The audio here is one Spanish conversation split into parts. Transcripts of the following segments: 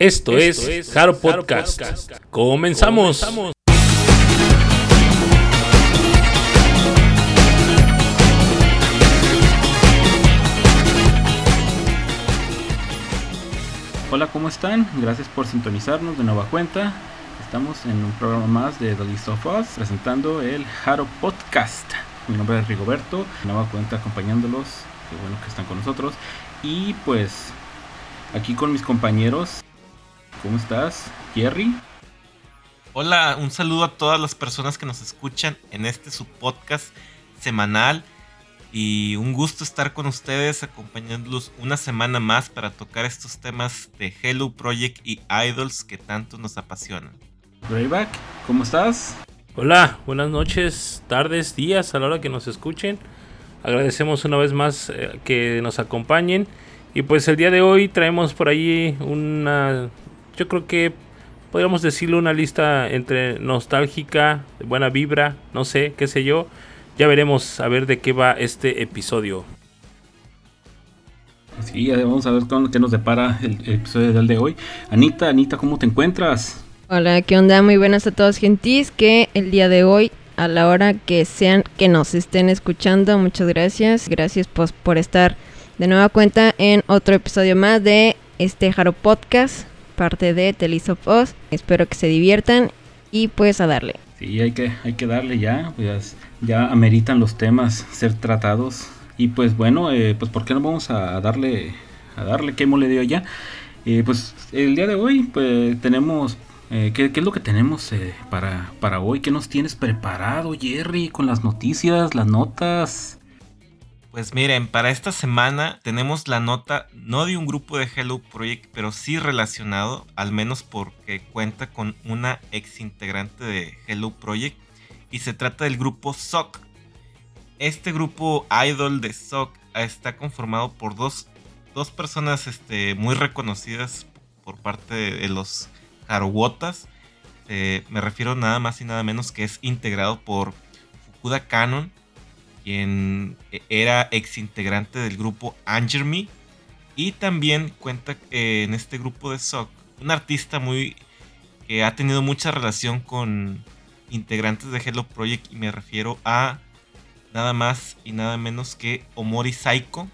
Esto, es, Jaro Podcast. Comenzamos. Hola, ¿cómo están? Gracias por sintonizarnos de nueva cuenta. Estamos en un programa más de The List of Us presentando el Jaro Podcast. Mi nombre es Rigoberto, de nueva cuenta acompañándolos. Qué bueno que están con nosotros. Y pues aquí con mis compañeros ¿Cómo estás, Jerry? Hola, un saludo a todas las personas que nos escuchan en este su podcast semanal y un gusto estar con ustedes acompañándolos una semana más para tocar estos temas de Hello Project y Idols que tanto nos apasionan. Greyback, ¿cómo estás? Hola, buenas noches, tardes, días a la hora que nos escuchen. Agradecemos una vez más eh, que nos acompañen. Y pues el día de hoy traemos por ahí una yo creo que podríamos decirle una lista entre nostálgica, de buena vibra, no sé, qué sé yo. Ya veremos a ver de qué va este episodio. Sí, vamos a ver qué nos depara el, episodio del de hoy. Anita, Anita, ¿cómo te encuentras? Hola, ¿qué onda? Muy buenas a todos, gentis. Que el día de hoy, a la hora que sean que nos estén escuchando, muchas gracias. Gracias pues, por estar de nueva cuenta en otro episodio más de este Jaro Podcast parte de of Us. Espero que se diviertan y pues a darle. Sí, hay que, hay que darle ya, pues ya ameritan los temas ser tratados. Y pues bueno, eh, pues ¿por qué no vamos a darle, a darle qué le dio ya? Eh, pues el día de hoy pues tenemos eh, ¿qué, es lo que tenemos para, para hoy? ¿Qué nos tienes preparado, Jerry? Con las noticias, las notas. Pues miren, para esta semana tenemos la nota no de un grupo de Hello Project, pero sí relacionado, al menos porque cuenta con una ex integrante de Hello Project y se trata del grupo SOC. Este grupo idol de SOC está conformado por dos, personas este, muy reconocidas por parte de, los Harowotas. Eh, me refiero nada más y nada menos que es integrado por Fukuda Canon quien era ex integrante del grupo Anger Me. Y también cuenta eh, en este grupo de SOC un artista muy que ha tenido mucha relación con integrantes de Hello Project y me refiero a nada más y nada menos que Omori Saiko,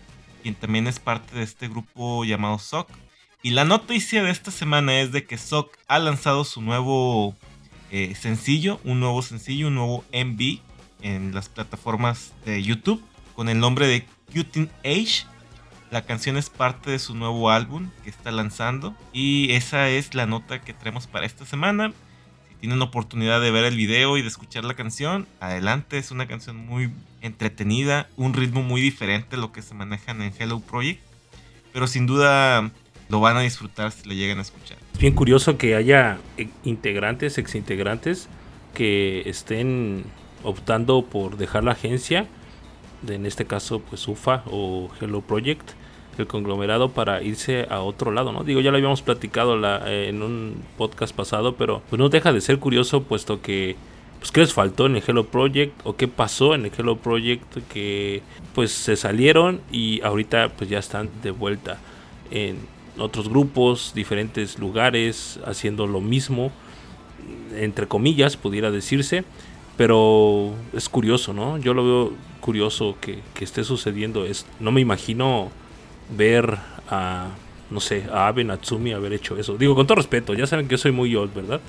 quien también es parte de este grupo llamado SOC. Y la noticia de esta semana es de que SOC ha lanzado su nuevo eh, sencillo, un nuevo sencillo, un nuevo MV en las plataformas de YouTube con el nombre de Cutin Age. La canción es parte de su nuevo álbum que está lanzando y esa es la nota que traemos para esta semana. Si tienen oportunidad de ver el video y de escuchar la canción, adelante, es una canción muy entretenida, un ritmo muy diferente a lo que se manejan en Hello Project, pero sin duda lo van a disfrutar si lo llegan a escuchar. Es bien curioso que haya integrantes, ex integrantes que estén optando por dejar la agencia, en este caso pues UFA o Hello Project, el conglomerado para irse a otro lado, ¿no? Digo, ya lo habíamos platicado la, en un podcast pasado, pero pues no deja de ser curioso puesto que pues qué les faltó en el Hello Project o qué pasó en el Hello Project que pues se salieron y ahorita pues ya están de vuelta en otros grupos, diferentes lugares, haciendo lo mismo, entre comillas, pudiera decirse. Pero es curioso, ¿no? Yo lo veo curioso que, esté sucediendo esto. No me imagino ver a, no sé, a Abe Natsumi haber hecho eso. Digo, con todo respeto, ya saben que yo soy muy old, ¿verdad?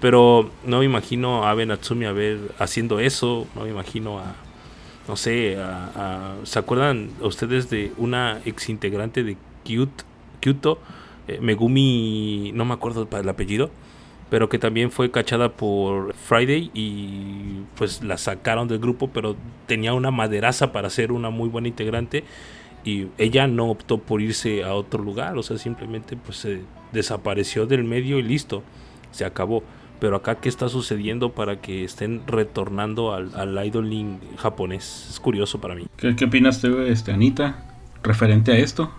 Pero no me imagino a Abe Natsumi haber, haciendo eso. No me imagino a, no sé, a, ¿se acuerdan ustedes de una ex integrante de Kyuto? Eh, Megumi, no me acuerdo el apellido pero que también fue cachada por Friday y pues la sacaron del grupo, pero tenía una maderaza para ser una muy buena integrante y ella no optó por irse a otro lugar, o sea, simplemente pues se desapareció del medio y listo, se acabó. Pero acá, ¿qué está sucediendo para que estén retornando al, al idoling japonés? Es curioso para mí. ¿Qué, qué opinas tú, este, Anita, referente a esto?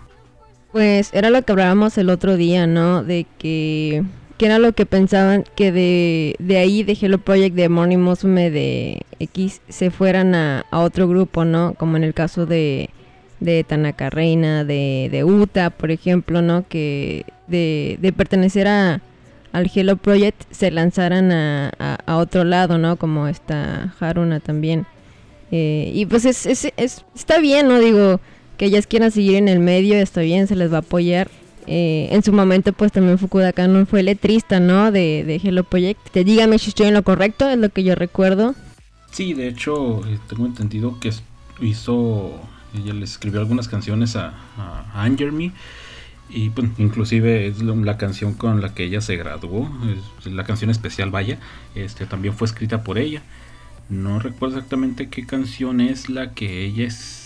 Pues era lo que hablábamos el otro día, ¿no? De que que era lo que pensaban que de, de ahí de Hello Project de Morning Musume de X se fueran a, otro grupo, ¿no? Como en el caso de, de Tanaka Reina, de, de Uta, por ejemplo, ¿no? Que de, de pertenecer a, al Hello Project se lanzaran a, a, otro lado, ¿no? Como está Haruna también. Eh, y pues es, es, es, está bien, ¿no? Digo, que ellas quieran seguir en el medio, está bien, se les va a apoyar. Eh, en su momento, pues también Fukuda Kanon fue letrista, ¿no? De, de Hello Project. Dígame si estoy en lo correcto, es lo que yo recuerdo. Sí, de hecho, eh, tengo entendido que hizo, ella le escribió algunas canciones a, a Me y pues, inclusive es la canción con la que ella se graduó, es la canción especial, vaya, este también fue escrita por ella. No recuerdo exactamente qué canción es la que ella es.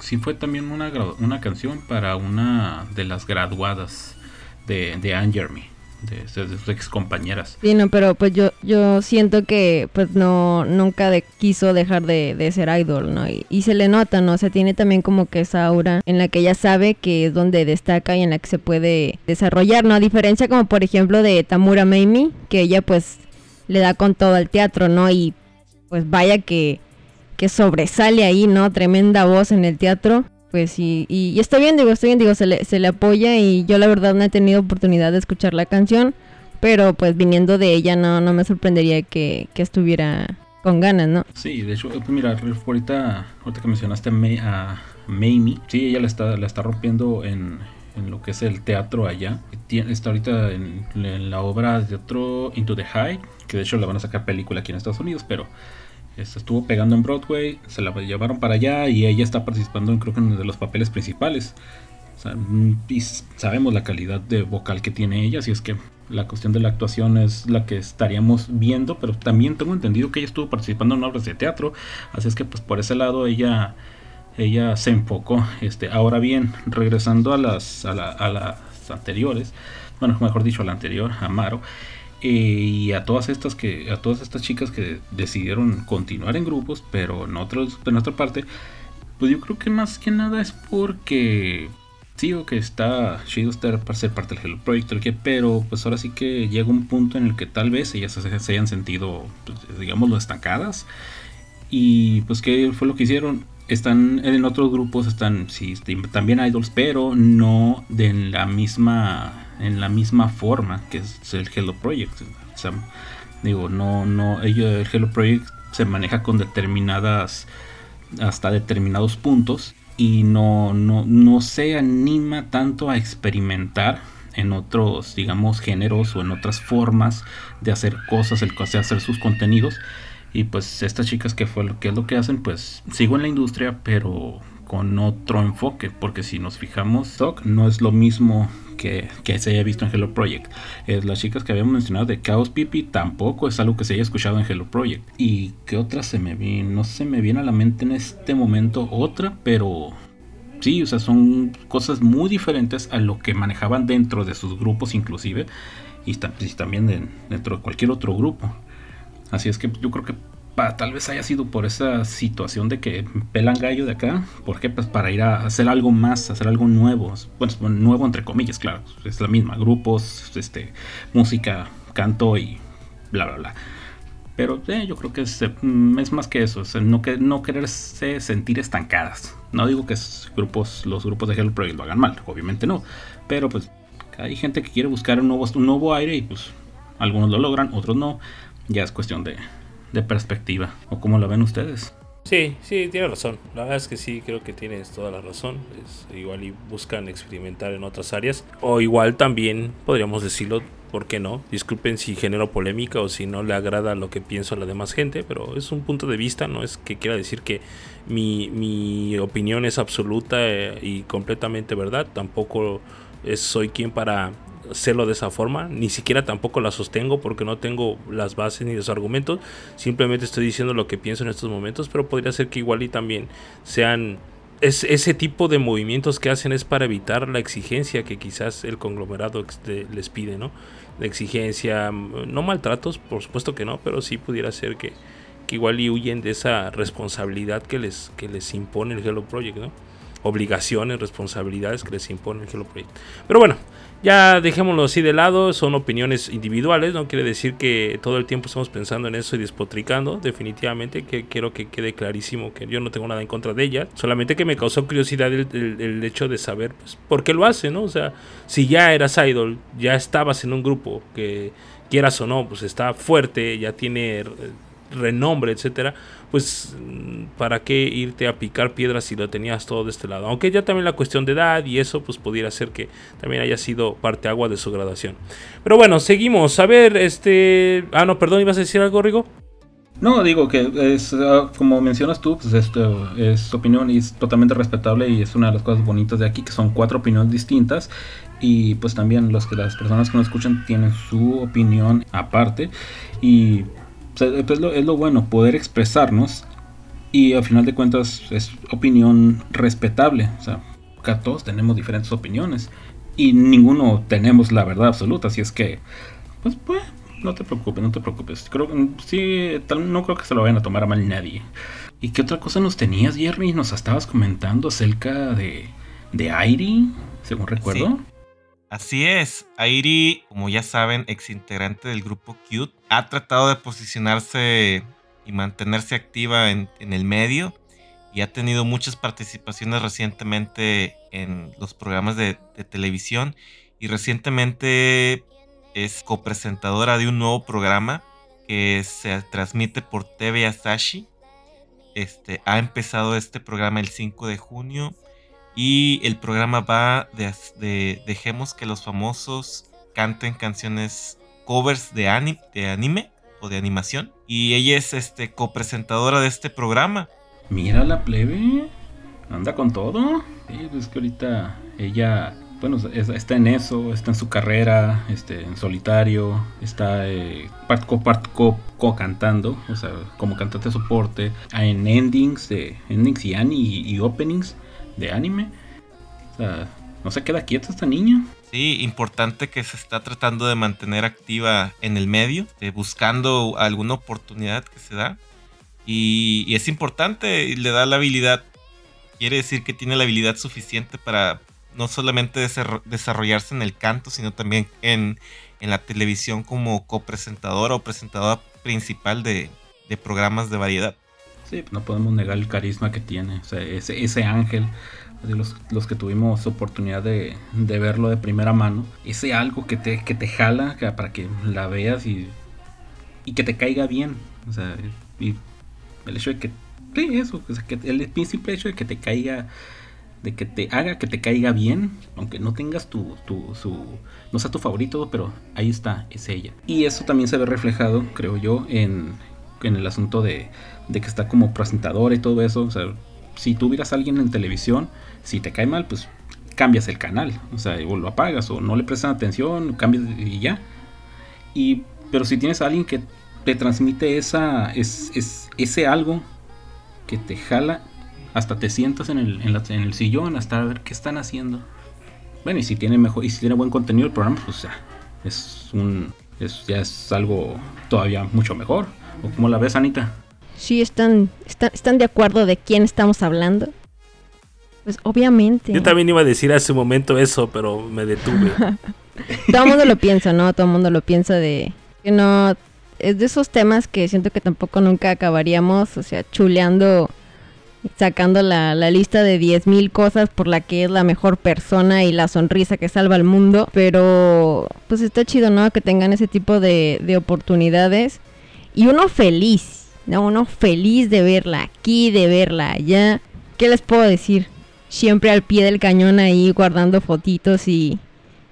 Sí fue también una, una canción para una de las graduadas de, de Anne de, sus ex compañeras. Sí, no, pero pues yo, yo siento que pues no, nunca quiso dejar de, ser idol, ¿no? Y, se le nota, ¿no? O sea, tiene también como que esa aura en la que ella sabe que es donde destaca y en la que se puede desarrollar, ¿no? A diferencia como por ejemplo de Tamura Meimi, que ella pues le da con todo al teatro, ¿no? Y pues vaya que, que sobresale ahí, ¿no? Tremenda voz en el teatro pues y, y, está bien, digo, está bien, digo, se le, se le apoya y yo la verdad no he tenido oportunidad de escuchar la canción, pero pues viniendo de ella no, no me sorprendería que, estuviera con ganas, ¿no? Sí, de hecho, pues mira, ahorita, ahorita que mencionaste a, Mamie, sí, ella la está, la está rompiendo en, en lo que es el teatro allá. Está ahorita en, en, la obra de teatro Into the High, que de hecho la van a sacar película aquí en Estados Unidos, pero este, estuvo pegando en Broadway, se la llevaron para allá y ella está participando en creo que en uno de los papeles principales. y sabemos la calidad de vocal que tiene ella, así es que la cuestión de la actuación es la que estaríamos viendo, pero también tengo entendido que ella estuvo participando en obras de teatro, así es que pues por ese lado ella ella se enfocó. Este, ahora bien, regresando a las, a, a las anteriores, bueno, mejor dicho, a la anterior, Y a todas estas que a todas estas chicas que decidieron continuar en grupos pero en otros en otra parte pues yo creo que más que nada es porque sí o que está chido estar para ser parte del Hello Project pero pues ahora sí que llega un punto en el que tal vez ellas se, hayan sentido pues, digamos lo estancadas. Y pues qué fue lo que hicieron están en otros grupos están sí también idols pero no de la misma en la misma forma que es el Hello Project. Digo, no, no, el Hello Project se maneja con determinadas, hasta determinados puntos y no, no, no se anima tanto a experimentar en otros, digamos, géneros o en otras formas de hacer cosas, el de hacer sus contenidos. Y pues estas chicas que fue lo que es lo que hacen, pues sigo en la industria, pero otro enfoque, porque si nos fijamos, Stock no es lo mismo que, se haya visto en Hello Project. Es las chicas que habíamos mencionado de Chaos Pipi tampoco es algo que se haya escuchado en Hello Project. ¿Y qué otra se me viene? No se me viene a la mente en este momento otra, pero sí, o sea, son cosas muy diferentes a lo que manejaban dentro de sus grupos inclusive y, también dentro de cualquier otro grupo. Así es que yo creo que tal vez haya sido por esa situación de que pelan gallo de acá. ¿Por qué? Pues para ir a hacer algo más, hacer algo nuevo. Bueno, nuevo entre comillas, claro. Es la misma. Grupos, este, música, canto y bla, bla, bla. Pero eh, yo creo que es, mm, es, más que eso. no, que, no quererse sentir estancadas. No digo que grupos, los grupos de Hello Project lo hagan mal. Obviamente no. Pero pues hay gente que quiere buscar un nuevo, un nuevo aire y pues algunos lo logran, otros no. Ya es cuestión de, de perspectiva. ¿O cómo lo ven ustedes? Sí, sí, tiene razón. La verdad es que sí, creo que tienes toda la razón. Es igual y buscan experimentar en otras áreas. O igual también podríamos decirlo, ¿por qué no? Disculpen si genero polémica o si no le agrada lo que pienso a la demás gente, pero es un punto de vista, no es que quiera decir que mi, mi opinión es absoluta eh, y completamente verdad. Tampoco soy quien para hacerlo de esa forma, ni siquiera tampoco la sostengo porque no tengo las bases ni los argumentos, simplemente estoy diciendo lo que pienso en estos momentos, pero podría ser que igual y también sean es, ese tipo de movimientos que hacen es para evitar la exigencia que quizás el conglomerado les pide, ¿no? La exigencia, no maltratos, por supuesto que no, pero sí pudiera ser que, que igual y huyen de esa responsabilidad que les, que les impone el Hello Project, ¿no? obligaciones, responsabilidades que les impone el Hello Project. Pero bueno, ya dejémoslo así de lado, son opiniones individuales, no quiere decir que todo el tiempo estamos pensando en eso y despotricando, definitivamente, que quiero que quede clarísimo que yo no tengo nada en contra de ella, solamente que me causó curiosidad el, hecho de saber pues, por qué lo hace, ¿no? O sea, si ya eras idol, ya estabas en un grupo que quieras o no, pues está fuerte, ya tiene renombre, etcétera, pues para qué irte a picar piedras si lo tenías todo de este lado. Aunque ya también la cuestión de edad y eso pues pudiera ser que también haya sido parte agua de su graduación. Pero bueno, seguimos. A ver, este... Ah, no, perdón, ¿ibas a decir algo, Rigo? No, digo que es ah, como mencionas tú, pues esto es opinión y es totalmente respetable y es una de las cosas bonitas de aquí que son cuatro opiniones distintas y pues también los que las personas que nos escuchan tienen su opinión aparte y pues, es, lo, bueno, poder expresarnos y al final de cuentas es opinión respetable. O sea, acá todos tenemos diferentes opiniones y ninguno tenemos la verdad absoluta. Así es que, pues, pues no te preocupes, no te preocupes. Creo sí, no creo que se lo vayan a tomar a mal nadie. ¿Y qué otra cosa nos tenías, Jerry? Nos estabas comentando acerca de, de Airi, según recuerdo. Así es, Airi, como ya saben, ex integrante del grupo Cute, ha tratado de posicionarse y mantenerse activa en, el medio y ha tenido muchas participaciones recientemente en los programas de, televisión y recientemente es copresentadora de un nuevo programa que se transmite por TV Asashi. Este, ha empezado este programa el 5 de junio y el programa va de, dejemos que los famosos canten canciones covers de, de anime o de animación. Y ella es este copresentadora de este programa. Mira la plebe. Anda con todo. Sí, pues que ahorita ella bueno, está en eso, está en su carrera, este, en solitario, está eh, co, cantando, o sea, como cantante de soporte, en endings, de, endings y, y openings de anime. O sea, no se queda quieta esta niña. Sí, importante que se está tratando de mantener activa en el medio, eh, buscando alguna oportunidad que se da. Y, es importante, le da la habilidad, quiere decir que tiene la habilidad suficiente para no solamente desarrollarse en el canto, sino también en, la televisión como copresentadora o presentadora principal de, de programas de variedad. Sí, no podemos negar el carisma que tiene. O sea, ese, ese ángel, los, los, que tuvimos oportunidad de, de, verlo de primera mano, ese algo que te, que te jala para que la veas y, y que te caiga bien. O sea, y el hecho de que. Sí, eso, el simple hecho de que te caiga de que te haga que te caiga bien, aunque no tengas tu, tu, su, no sea tu favorito, pero ahí está, es ella. Y eso también se ve reflejado, creo yo, en, en el asunto de, de que está como presentadora y todo eso. O sea, si tú a alguien en televisión, si te cae mal, pues cambias el canal. O sea, o lo apagas o no le prestan atención, cambias y ya. Y, pero si tienes a alguien que te transmite esa, es, es, ese algo que te jala, hasta te sientas en el, en, el sillón hasta ver qué están haciendo. Bueno, y si tiene mejor, y si tiene buen contenido el programa, pues ya, es un, es, ya es algo todavía mucho mejor. ¿O cómo la ves, Anita? Sí están, están, de acuerdo de quién estamos hablando. Pues obviamente. Yo también iba a decir hace un momento eso, pero me detuve. Todo el mundo lo piensa, ¿no? Todo el mundo lo piensa de que no es de esos temas que siento que tampoco nunca acabaríamos, o sea, chuleando, sacando la, la lista de 10.000 cosas por la que es la mejor persona y la sonrisa que salva al mundo, pero pues está chido, ¿no? Que tengan ese tipo de, de oportunidades y uno feliz, ¿no? Uno feliz de verla aquí, de verla allá. ¿Qué les puedo decir? Siempre al pie del cañón ahí guardando fotitos y,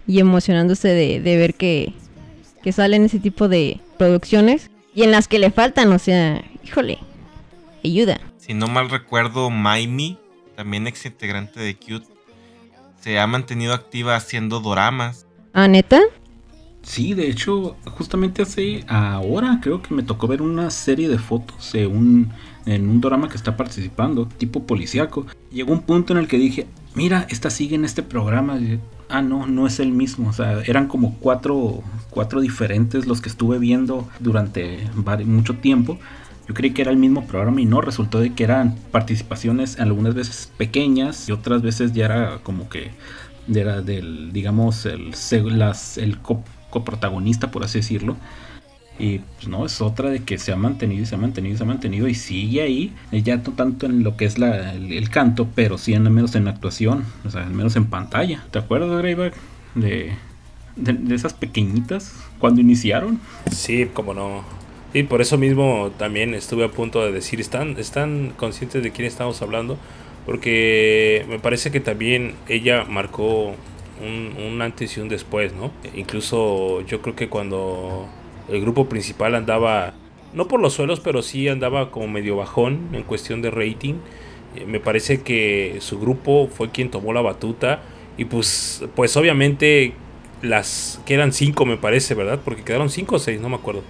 y emocionándose de, ver que, que salen ese tipo de producciones y en las que le faltan, o sea, híjole, ayuda. Si no mal recuerdo, Maimi, también ex integrante de Cute, se ha mantenido activa haciendo doramas. ¿Ah, neta? Sí, de hecho, justamente hace ahora creo que me tocó ver una serie de fotos de un, en un drama que está participando, tipo policíaco. Llegó un punto en el que dije, mira, esta sigue en este programa. ah, no, no es el mismo. O sea, eran como cuatro, cuatro diferentes los que estuve viendo durante mucho tiempo. Yo creí que era el mismo programa y no, resultó de que eran participaciones algunas veces pequeñas y otras veces ya era como que era del, digamos, el, las, el coprotagonista, por así decirlo. Y pues no, es otra de que se ha mantenido y se ha mantenido y se ha mantenido y sigue ahí, eh, ya no tanto en lo que es la, el, canto, pero sí al menos en la actuación, o sea, al menos en pantalla. ¿Te acuerdas, Greyback? De, de, de, esas pequeñitas cuando iniciaron. Sí, como no. Y por eso mismo también estuve a punto de decir, ¿están, están conscientes de quién estamos hablando? Porque me parece que también ella marcó un, un antes y un después, ¿no? Incluso yo creo que cuando el grupo principal andaba, no por los suelos, pero sí andaba como medio bajón en cuestión de rating. Eh, me parece que su grupo fue quien tomó la batuta y pues, pues obviamente las que eran cinco me parece, ¿verdad? Porque quedaron cinco o seis, no me acuerdo.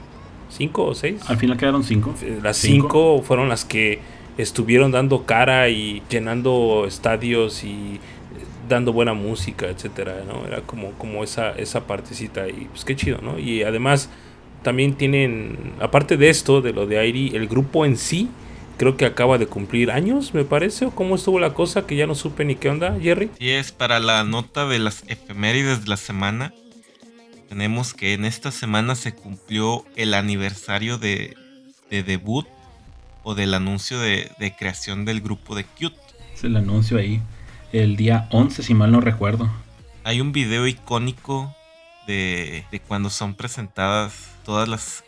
¿Cinco o seis? Al final quedaron cinco. Eh, las cinco, fueron las que estuvieron dando cara y llenando estadios y dando buena música, etcétera, ¿no? Era como, como esa, esa partecita y pues qué chido, ¿no? Y además también tienen, aparte de esto, de lo de Airi, el grupo en sí, creo que acaba de cumplir años, me parece, o cómo estuvo la cosa, que ya no supe ni qué onda, Jerry. Sí, es para la nota de las efemérides de la semana. Tenemos que en esta semana se cumplió el aniversario de, de debut o del anuncio de, de, creación del grupo de Cute. Es el anuncio ahí, el día 11, si mal no recuerdo. Hay un video icónico de, de cuando son presentadas todas las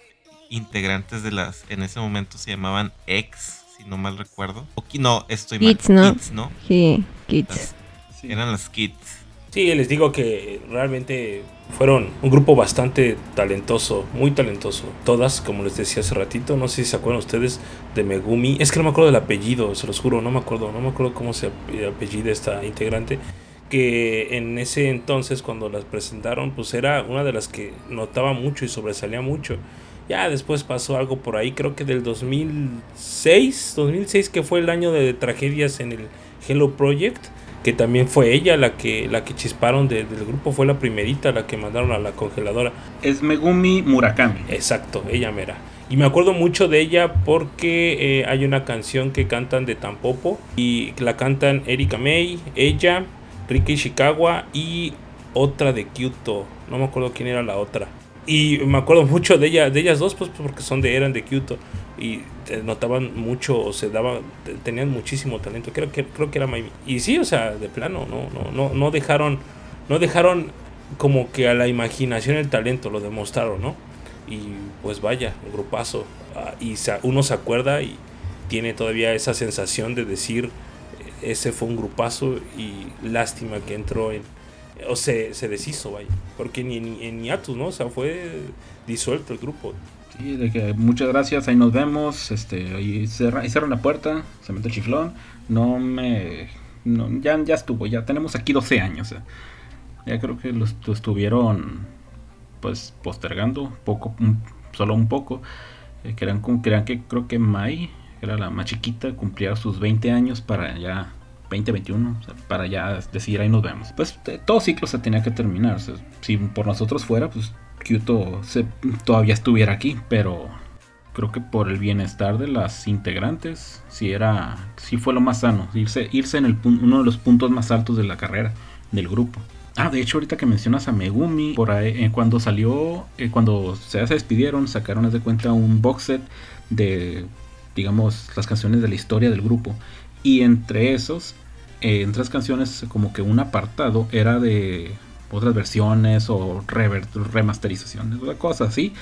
integrantes de las, en ese momento se llamaban X, si no mal recuerdo. O, no, estoy kids, mal. ¿no? Kids, ¿no? Sí, Kids. Sí. Eran las Kids. Sí, les digo que realmente fueron un grupo bastante talentoso, muy talentoso. Todas, como les decía hace ratito, no sé si se acuerdan ustedes de Megumi. Es que no me acuerdo del apellido, se los juro, no me acuerdo, no me acuerdo cómo se apellida esta integrante que en ese entonces cuando las presentaron pues era una de las que notaba mucho y sobresalía mucho. Ya después pasó algo por ahí, creo que del 2006, 2006 que fue el año de tragedias en el Hello Project, que también fue ella la que la que chisparon del grupo, fue la primerita la que mandaron a la congeladora. Es Megumi Murakami. Exacto, ella mera. Y me acuerdo mucho de ella porque eh, hay una canción que cantan de Tampopo y la cantan Erika May, ella, Ricky Ishikawa y otra de Kyoto. No me acuerdo quién era la otra. Y me acuerdo mucho de ella, de ellas dos, pues porque son de eran de Kyoto y notaban mucho, o se daban, tenían muchísimo talento. Creo que creo que era Miami. Y sí, o sea, de plano, no, no, no, no dejaron, no dejaron como que a la imaginación el talento, lo demostraron, ¿no? Y pues vaya, un grupazo. Ah, y uno se acuerda y tiene todavía esa sensación de decir ese fue un grupazo y lástima que entró en o se, se deshizo, vaya, porque ni en, en hiatus, ¿no? O sea, fue disuelto el grupo. Sí, de que muchas gracias, ahí nos vemos, este, ahí, cerra, ahí cerran la puerta, se mete el chiflón, no me, ya, ya estuvo, ya tenemos aquí 12 años, eh. ya creo que lo, lo, estuvieron, pues, postergando, poco, un, solo un poco, eh, crean, que creo que Mai era la más chiquita, cumplía sus 20 años para ya 2021, o para ya decir ahí nos vemos. Pues todo ciclo se tenía que terminar. Si por nosotros fuera, pues Kyoto se, todavía estuviera aquí, pero creo que por el bienestar de las integrantes, si era, si fue lo más sano, irse, irse en el, uno de los puntos más altos de la carrera del grupo. Ah, de hecho, ahorita que mencionas a Megumi, por ahí, eh, cuando salió, eh, cuando se, se despidieron, sacaron, de cuenta, un box set de digamos, las canciones de la historia del grupo. Y entre esos, eh, entre las canciones, como que un apartado era de otras versiones o remasterizaciones, o cosas así.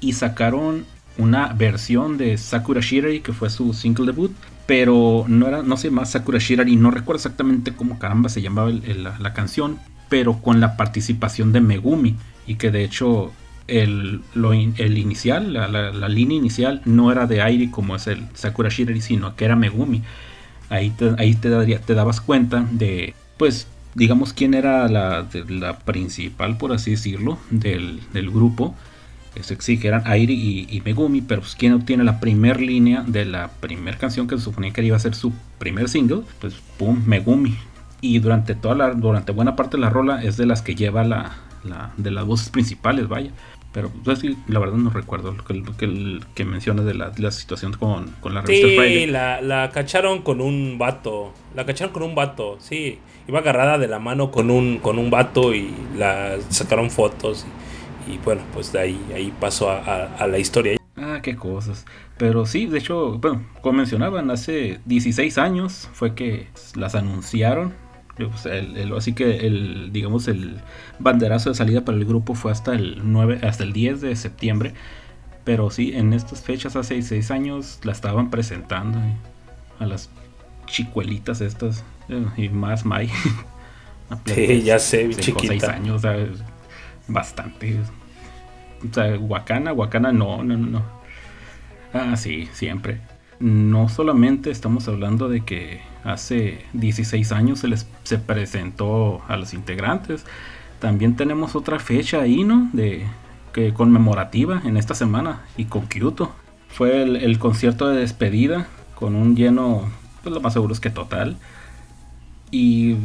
Y sacaron una versión de Sakura Shirari, que fue su single debut, pero no era, no se llama Sakura Shirari, no recuerdo exactamente cómo caramba se llamaba la, canción, pero con la participación de Megumi, y que de hecho el, lo el inicial, la, la, línea inicial no era de Airi como es el Sakura Shirari, sino que era Megumi. Ahí te, ahí te, te dabas cuenta de, pues, digamos, quién era la, principal, por así decirlo, del, del grupo. Eso sí, que eran Airi y, Megumi, pero pues, quién obtiene la primera línea de la primera canción que se suponía que iba a ser su primer single, pues, pum, Megumi. Y durante toda la, durante buena parte de la rola es de las que lleva la, la de las voces principales, vaya. Pero pues, la verdad no recuerdo lo que, que, que menciona de la, la situación con, con, la revista sí, La, la cacharon con un vato. La cacharon con un vato, sí. Iba agarrada de la mano con un, con un vato y la sacaron fotos. Y, bueno, pues de ahí, ahí pasó a, a, la historia. Ah, qué cosas. Pero sí, de hecho, bueno, como mencionaban, hace 16 años fue que las anunciaron así que el, digamos, el banderazo de salida para el grupo fue hasta el 9, hasta el 10 de septiembre. Pero sí, en estas fechas, hace 6 años, la estaban presentando a las chicuelitas estas, eh, y más Mai. sí, ya sé, chiquita. 6 años, bastante. O sea, Wakana, Wakana no, no, no. Ah, sí, siempre. No solamente estamos hablando de que hace 16 años se les se presentó a los integrantes. También tenemos otra fecha ahí, ¿no? De que conmemorativa en esta semana y con Kyoto. Fue el, concierto de despedida con un lleno, pues lo más seguro es que total. Y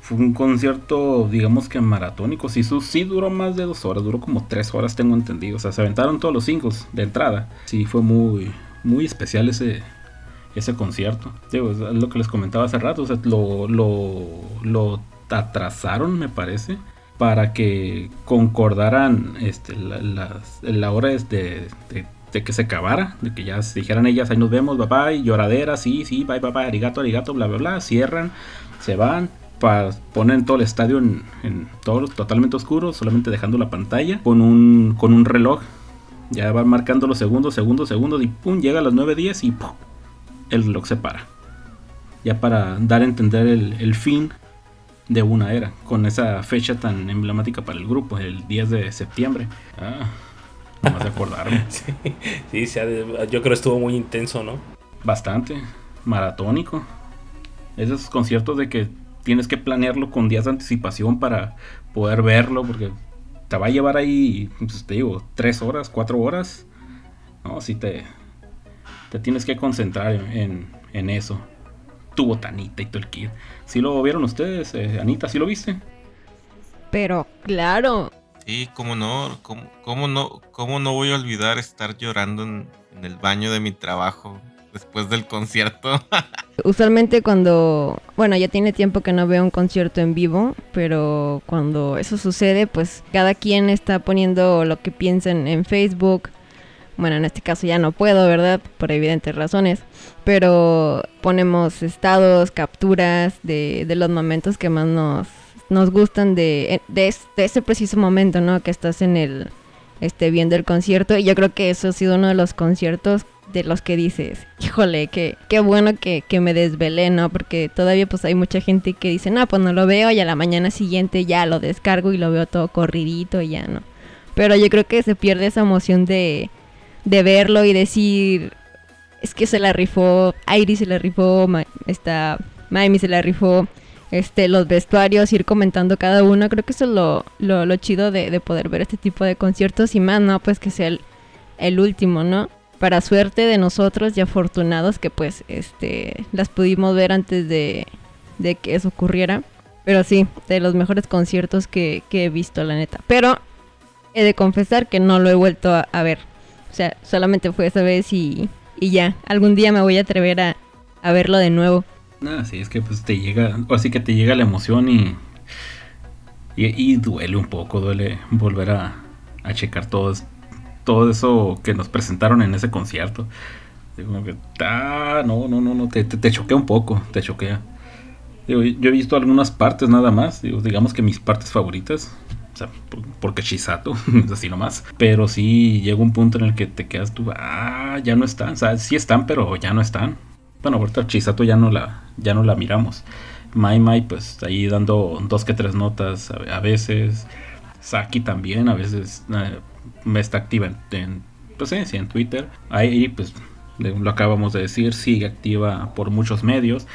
fue un concierto, digamos que maratónico. Sí, sí duró más de dos horas, duró como tres horas, tengo entendido. O sea, se aventaron todos los singles de entrada. Sí, fue muy, muy especial ese, ese concierto. Es lo que les comentaba hace rato, o sea, lo, lo, atrasaron, me parece, para que concordaran este, la, la, hora de, de, que se acabara, de que ya se dijeran ellas, ahí nos vemos, bye bye, lloradera, sí, sí, bye bye, arigato, arigato, bla, bla, bla, cierran, se van, poner todo el estadio en, en, todo totalmente oscuro, solamente dejando la pantalla con un, con un reloj. Ya va marcando los segundos, segundos, segundos y pum, llega a las 9.10 y pum, el reloj se para. Ya para dar a entender el, fin de una era, con esa fecha tan emblemática para el grupo, el 10 de septiembre. Ah, no de acordarme. sí, sí, yo creo estuvo muy intenso, ¿no? Bastante, maratónico. Esos conciertos de que tienes que planearlo con días de anticipación para poder verlo, porque te va a llevar ahí, pues, te digo, tres horas, cuatro horas. No, si te, te tienes que concentrar en, eso. Tu botanita y todo el kit. ¿Sí lo vieron ustedes, eh, Anita? ¿Sí lo viste? Pero claro. Sí, cómo no, cómo, no, cómo no voy a olvidar estar llorando en, en el baño de mi trabajo después del concierto. Usualmente cuando, bueno, ya tiene tiempo que no veo un concierto en vivo, pero cuando eso sucede, pues cada quien está poniendo lo que piensa en Facebook, bueno, en este caso ya no puedo, ¿verdad? Por evidentes razones. Pero ponemos estados, capturas de, de los momentos que más nos, nos gustan de, de, ese preciso momento, ¿no? Que estás en el, este, viendo el concierto. Y yo creo que eso ha sido uno de los conciertos de los que dices, híjole, qué, qué bueno que, que, me desvelé, ¿no? Porque todavía pues hay mucha gente que dice, no, pues no lo veo y a la mañana siguiente ya lo descargo y lo veo todo corridito y ya, ¿no? Pero yo creo que se pierde esa emoción de, de verlo y decir, es que se la rifó, Iris se la rifó, Ma esta Miami se la rifó, este, los vestuarios, ir comentando cada uno, creo que eso es lo, lo, chido de, poder ver este tipo de conciertos y más, ¿no? Pues que sea el, último, ¿no? Para suerte de nosotros y afortunados que pues este las pudimos ver antes de, que eso ocurriera. Pero sí, de los mejores conciertos que, he visto, la neta. Pero he de confesar que no lo he vuelto a ver. O sea, solamente fue esa vez y, y ya. Algún día me voy a atrever a, a verlo de nuevo. Ah, sí, es que pues te llega, o así que te llega la emoción y, y, duele un poco, duele volver a, a checar todo, todo eso que nos presentaron en ese concierto. Digo, ah, no, no, no, no, te, te, choquea un poco, te choquea. yo he visto algunas partes nada más, digo, digamos que mis partes favoritas o sea, porque Chisato, así nomás. Pero sí llega un punto en el que te quedas tú, ah, ya no están. O sea, sí están, pero ya no están. Bueno, ahorita Chisato ya no la, ya no la miramos. Mai Mai, pues ahí dando dos que tres notas a, veces. Saki también, a veces eh, está activa en, pues, en Twitter. Ahí, pues, lo acabamos de decir, sigue activa por muchos medios.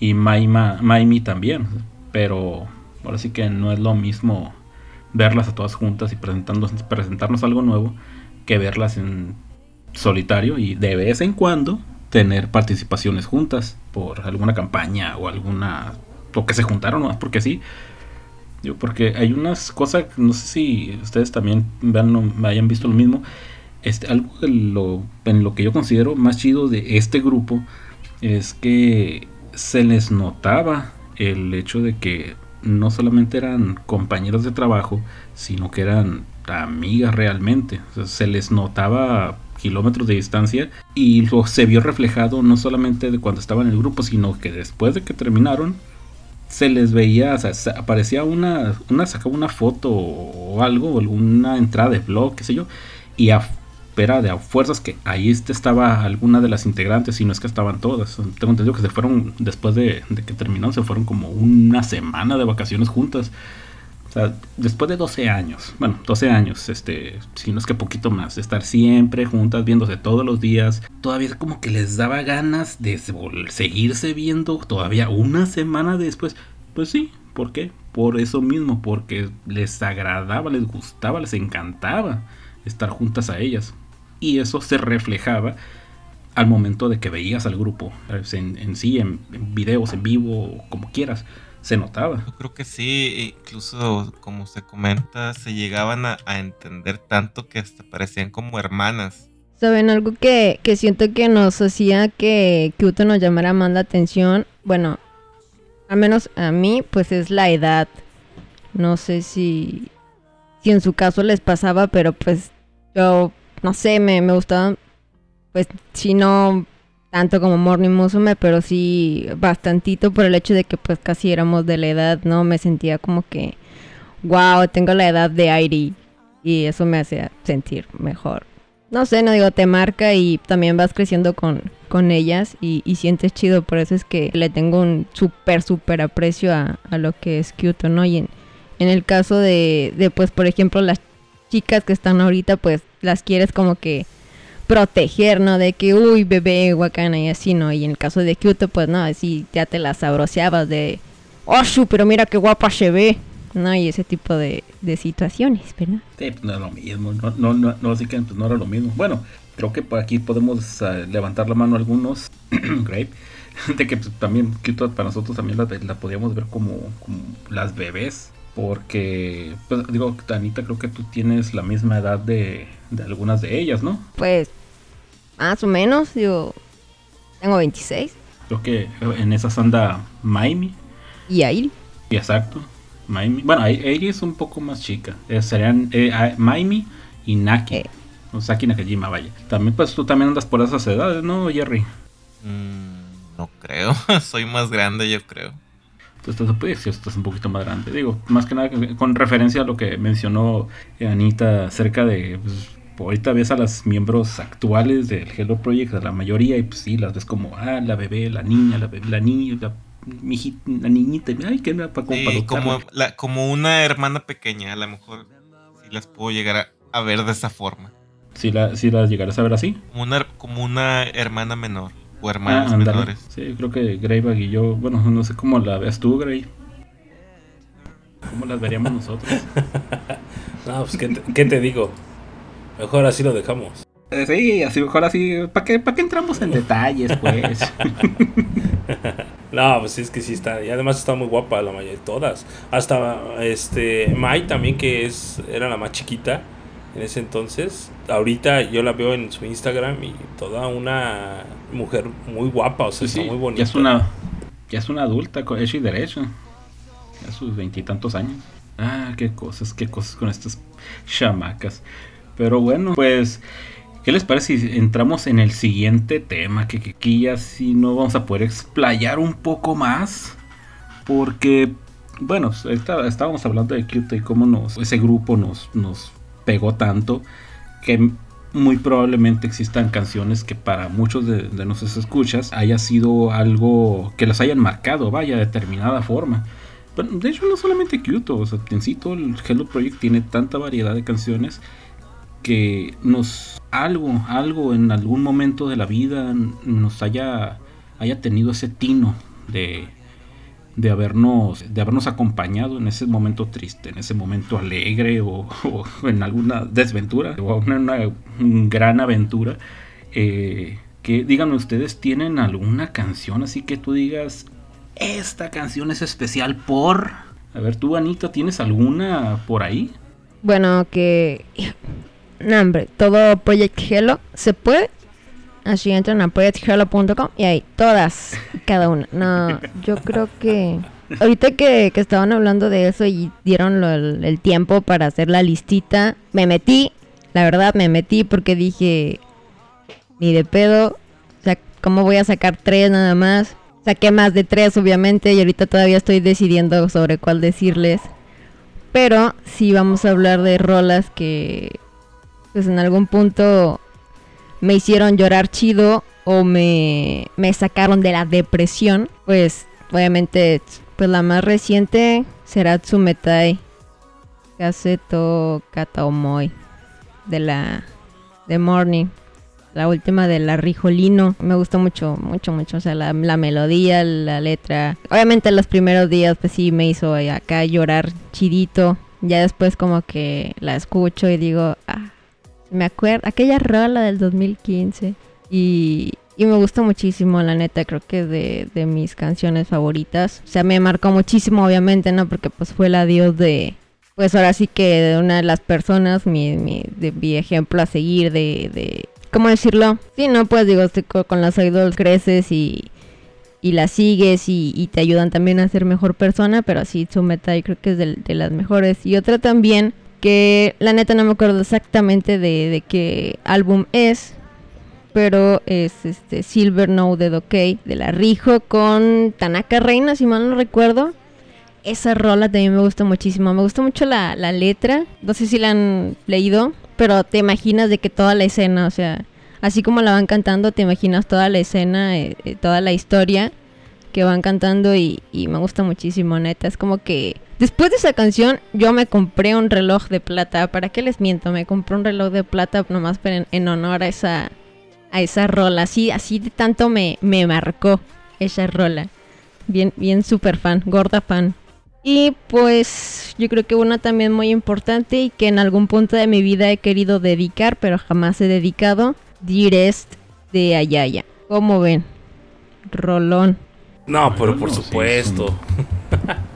Y Maimi también. Pero ahora sí que no es lo mismo verlas a todas juntas y presentarnos algo nuevo que verlas en solitario y de vez en cuando tener participaciones juntas por alguna campaña o alguna o que se juntaron más porque sí Yo, porque hay unas cosas, no sé si ustedes también vean, hayan visto lo mismo. Este, algo lo, en lo que yo considero más chido de este grupo es que se les notaba el hecho de que no solamente eran compañeros de trabajo, sino que eran amigas realmente. se les notaba kilómetros de distancia y lo se vio reflejado no solamente de cuando estaban en el grupo, sino que después de que terminaron se les veía, o sea, aparecía una, una sacaba una foto o algo, alguna entrada de blog, qué sé yo, y a, era de a fuerzas que ahí este estaba alguna de las integrantes, y no es que estaban todas. Tengo entendido que se fueron, después de, de que terminaron, se fueron como una semana de vacaciones juntas. O sea, después de 12 años, bueno, 12 años, este, si no es que poquito más, estar siempre juntas, viéndose todos los días, todavía como que les daba ganas de seguirse viendo todavía una semana después. Pues sí, ¿por qué? Por eso mismo, porque les agradaba, les gustaba, les encantaba estar juntas a ellas. Y eso se reflejaba al momento de que veías al grupo, en, sí, en, en videos, en vivo, como quieras se notaba. Yo creo que sí, incluso como se comenta, se llegaban a, entender tanto que hasta parecían como hermanas. ¿Saben algo que, siento que nos hacía que Kyoto nos llamara más la atención? Bueno, al menos a mí, pues es la edad. No sé si, si en su caso les pasaba, pero pues yo, no sé, me, me gustaba, pues si no tanto como Morning Musume, pero sí bastantito por el hecho de que pues casi éramos de la edad, ¿no? Me sentía como que, wow, tengo la edad de Airi y eso me hacía sentir mejor. No sé, no digo, te marca y también vas creciendo con, con ellas y, sientes chido, por eso es que le tengo un súper, súper aprecio a, lo que es Kyoto, ¿no? Y en, en el caso de, de, pues, por ejemplo, las chicas que están ahorita, pues las quieres como que proteger, ¿no? De que, uy, bebé, guacana y así, ¿no? Y en el caso de Kyoto, pues no, así ya te la sabroseabas de, oh, pero mira qué guapa se ve, ¿no? Y ese tipo de, situaciones, ¿verdad? Sí, pues no era lo mismo, no, no, no, no, así que pues, no era lo mismo. Bueno, creo que por aquí podemos uh, levantar la mano algunos, great, de que pues, también Kyoto para nosotros también la, la podíamos ver como, como las bebés. Porque, pues digo, Anita, creo que tú tienes la misma edad de, de algunas de ellas, ¿no? Pues más o menos, digo, tengo 26. Creo que en esas anda Maimi. Y Airi. Exacto, Maimi. Bueno, Airi es un poco más chica. Eh, serían eh, Maimi y Naki. Eh. O Saki Nakajima, vaya. También, pues tú también andas por esas edades, ¿no, Jerry? Mm, no creo. Soy más grande, yo creo. Tú estás, pues, estás un poquito más grande. Digo, más que nada con referencia a lo que mencionó Anita acerca de pues, ahorita ves a las miembros actuales del Hello Project, a la mayoría, y pues sí, las ves como, ah, la bebé, la niña, la bebé, la niña, la, la niñita, ay, qué para, sí, como, la, como una hermana pequeña, a lo mejor sí las puedo llegar a, ver de esa forma. ¿Sí, la, sí las llegarás a ver así? Como una, como una hermana menor, o hermanas ah, menores. Sí, creo que Greybag y yo, bueno, no sé cómo la ves tú, Grey. ¿Cómo las veríamos nosotros? no, pues, ¿qué ¿qué te digo? Mejor así lo dejamos. Eh, sí, así mejor así. ¿Para qué, ¿Para qué entramos en detalles, pues? no, pues es que sí está. Y además está muy guapa la mayoría de todas. Hasta este Mai también, que es era la más chiquita en ese entonces. Ahorita yo la veo en su Instagram y toda una mujer muy guapa, o sea, está muy bonita. Ya es una, ya es una adulta, con hecho y derecho. A sus veintitantos años. Ah, qué cosas, qué cosas con estas chamacas. Pero bueno, pues, ¿qué les parece si entramos en el siguiente tema? Que, aquí ya sí no vamos a poder explayar un poco más. Porque, bueno, estábamos hablando de Cute y cómo nos, ese grupo nos, nos pegó tanto que muy probablemente existan canciones que para muchos de, nuestros escuchas haya sido algo que las hayan marcado, vaya, de determinada forma. Pero de hecho no solamente Kyoto, o sea, en sí todo el Hello Project tiene tanta variedad de canciones que nos algo, algo en algún momento de la vida nos haya, haya tenido ese tino de, de habernos, de habernos acompañado en ese momento triste, en ese momento alegre o, en alguna desventura o en una, gran aventura. Eh, que díganme ustedes, ¿tienen alguna canción así que tú digas, esta canción es especial por... A ver, tú, Anita, ¿tienes alguna por ahí? Bueno, que... No, hombre, todo Project Hello se puede. Así entran a projecthello.com y ahí, todas, cada una. No, yo creo que... Ahorita que, que estaban hablando de eso y dieron el, el tiempo para hacer la listita, me metí, la verdad me metí porque dije, ni de pedo, o sea, ¿cómo voy a sacar tres nada más? Saqué más de tres, obviamente, y ahorita todavía estoy decidiendo sobre cuál decirles. Pero sí vamos a hablar de rolas que, pues en algún punto me hicieron llorar chido o me, me sacaron de la depresión. Pues obviamente, pues la más reciente será Tsumetai Kaseto Kataomoi de la de Morning. La última de la Rijolino. Me gustó mucho, mucho, mucho. O sea, la, la melodía, la letra. Obviamente los primeros días pues sí me hizo acá llorar chidito. Ya después como que la escucho y digo, ah, me acuerdo, aquella rola del 2015. Y, y me gusta muchísimo, la neta, creo que de, de mis canciones favoritas. O sea, me marcó muchísimo, obviamente, ¿no? Porque pues fue el adiós de, pues ahora sí que de una de las personas, mi, mi, de, mi ejemplo a seguir de, de, ¿cómo decirlo? Sí, no, pues digo, co- con las idols creces y, y las sigues y, y te ayudan también a ser mejor persona, pero así Tsumetai creo que es del- de, las mejores. Y otra también, que la neta no me acuerdo exactamente de, de qué álbum es, pero es este Silver No de Dokei de la Rijo con Tanaka Reina, si mal no recuerdo. Esa rola también me gusta muchísimo. Me gusta mucho la, la letra. No sé si la han leído, pero te imaginas de que toda la escena, o sea, así como la van cantando, te imaginas toda la escena, eh, eh, toda la historia que van cantando y, me gusta muchísimo, neta. Es como que después de esa canción yo me compré un reloj de plata. ¿Para qué les miento? Me compré un reloj de plata nomás en honor a esa, a esa rola. Así, así de tanto me, me marcó esa rola. Bien, bien super fan, gorda fan. Y pues yo creo que una también muy importante y que en algún punto de mi vida he querido dedicar, pero jamás he dedicado, Direst de Ayaya. ¿Cómo ven? Rolón. No, pero por no, sí, supuesto.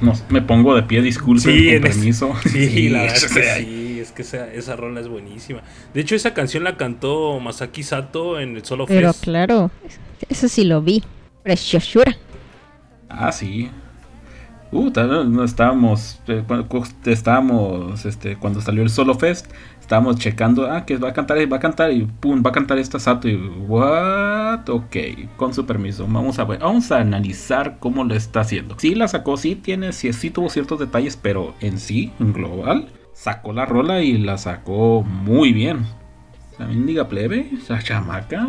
No, me pongo de pie, disculpen, Sí, con es- permiso. Sí, la verdad es que sí, es que esa, esa rola es buenísima. De hecho, esa canción la cantó Masaki Sato en el Solo Pero Fest. claro, eso sí lo vi. Preciosura. Ah, sí. Uh, tal- no estábamos, eh, cuando estábamos, este, cuando salió el Solo Fest, estábamos checando, ah, que va a cantar, va a cantar y pum, va a cantar esta Sato y what, ok, con su permiso, vamos a ver, vamos a analizar cómo lo está haciendo. Sí la sacó, sí tiene, sí, sí tuvo ciertos detalles, pero en sí, en global, sacó la rola y la sacó muy bien. También diga plebe, esa chamaca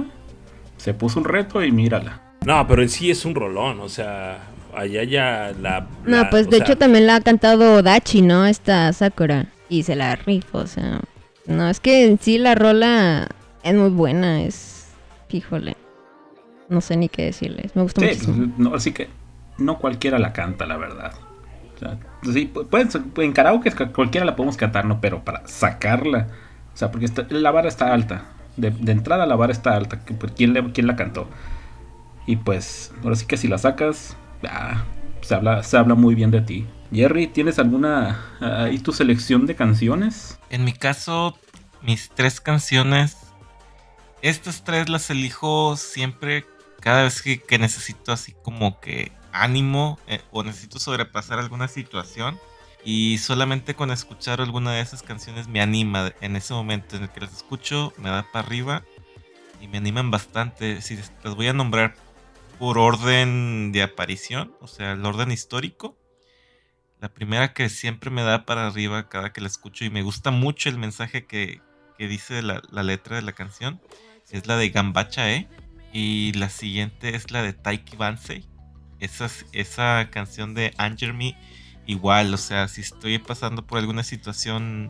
se puso un reto y mírala. No, pero en sí es un rolón, o sea, allá ya la... No, la- pues de sea, hecho también la ha cantado Dachi, ¿no? Esta Sakura. Y se la rifo, o sea. No, es que en sí la rola es muy buena, es. Híjole. No sé ni qué decirles. Me gusta Sí, muchísimo. pues, no, así que no cualquiera la canta, la verdad. O sea, sí, pu- pueden, en karaoke cualquiera la podemos cantar, ¿no? Pero para sacarla, o sea, porque está- la vara está alta. De, de entrada la vara está alta. pues, ¿Quién, le- quién la cantó? Y pues, ahora sí que si la sacas, ah, se, habla, se habla muy bien de ti. Jerry, ¿tienes alguna ahí tu selección de canciones? En mi caso, mis tres canciones, estas tres las elijo siempre, cada vez que, necesito así como que ánimo eh, o necesito sobrepasar alguna situación. Y solamente con escuchar alguna de esas canciones me anima. En ese momento en el que las escucho, me da para arriba y me animan bastante. Si las voy a nombrar por orden de aparición, o sea, el orden histórico. La primera que siempre me da para arriba cada que la escucho y me gusta mucho el mensaje que, que dice la, la letra de la canción es la de Gambacha E. Y la siguiente es la de Taiki Bansei. Esa, esa canción de Anger Me, igual, o sea, si estoy pasando por alguna situación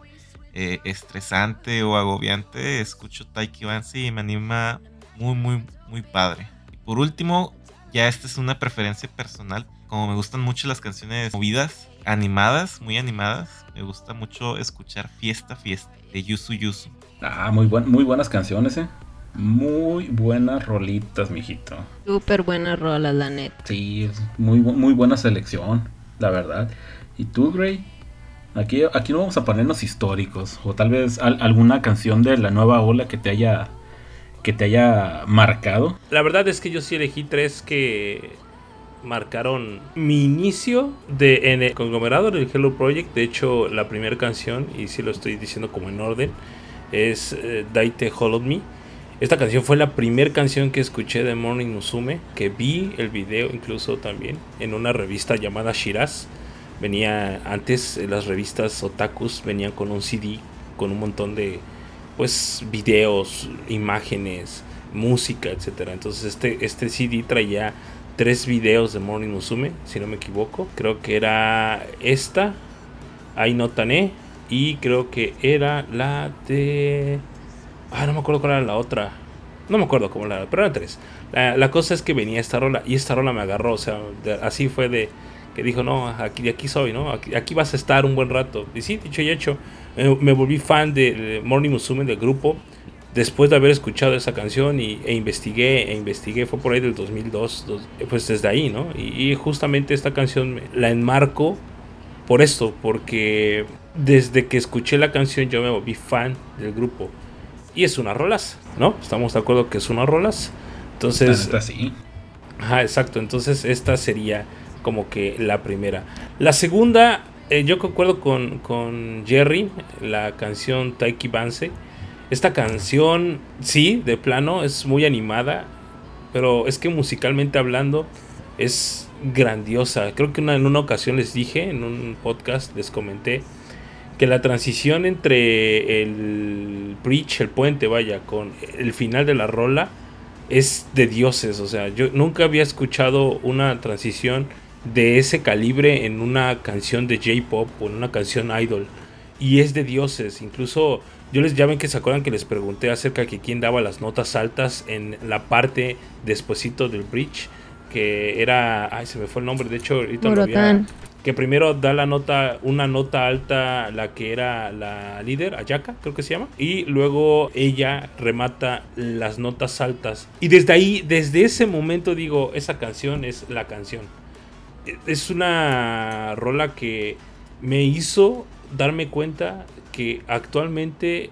eh, estresante o agobiante, escucho Taiki Bansei y me anima muy, muy, muy padre. Y por último, ya esta es una preferencia personal. Como me gustan mucho las canciones movidas, animadas, muy animadas, me gusta mucho escuchar Fiesta Fiesta de Yusu Yusu. Ah, muy, buen, muy buenas canciones, ¿eh? Muy buenas rolitas, mijito. Súper buena rola, la neta. Sí, es muy, muy buena selección. la verdad. ¿Y tú, Gray? Aquí, aquí no vamos a ponernos históricos, o tal vez alguna canción de la nueva ola que te haya que te haya marcado. La verdad es que yo sí elegí tres que marcaron mi inicio de, en el conglomerado del Hello Project. De hecho, la primera canción, y si lo estoy diciendo como en orden, es eh, Daite Me. Esta canción fue la primera canción que escuché de Morning Musume, que vi el video incluso también en una revista llamada Shiraz. Venía antes, las revistas otakus venían con un CD con un montón de pues videos, imágenes, música, etcétera. Entonces este, este CD traía tres videos de Morning Musume, si no me equivoco. Creo que era esta, Ainotane, y creo que era la de... Ah, no me acuerdo cuál era la otra. No me acuerdo cómo era, pero eran tres. La, cosa es que venía esta rola y esta rola me agarró. O sea, así fue de que dijo, no, aquí, de aquí soy, ¿no? Aquí, vas a estar un buen rato. Y sí, dicho y hecho, eh, me volví fan de, Morning Musume, del grupo después de haber escuchado esa canción y, e investigué, e investigué, fue por ahí del 2002, pues desde ahí, ¿no? Y, justamente esta canción la enmarco por esto, porque desde que escuché la canción yo me volví fan del grupo. Y es una rolas, ¿no? Estamos de acuerdo que es una rolas. Entonces... sí. Ajá, exacto. Entonces esta sería como que la primera. La segunda, eh, yo concuerdo con, con Jerry, la canción Taiki Banse esta canción, sí, de plano, es muy animada, pero es que musicalmente hablando es grandiosa. Creo que en una ocasión les dije, en un podcast les comenté, que la transición entre el bridge, el puente, vaya, con el final de la rola, es de dioses. O sea, yo nunca había escuchado una transición de ese calibre en una canción de J-Pop o en una canción idol. Y es de dioses. Incluso yo les ya ven que se acuerdan que les pregunté acerca de que quién daba las notas altas en la parte despuesito del bridge, que era, ay, se me fue el nombre, de hecho ahorita lo había, que primero da la nota, una nota alta la que era la líder, Ayaka, creo que se llama, y luego ella remata las notas altas. Y desde ahí, desde ese momento digo, esa canción es la canción. Es una rola que me hizo darme cuenta que actualmente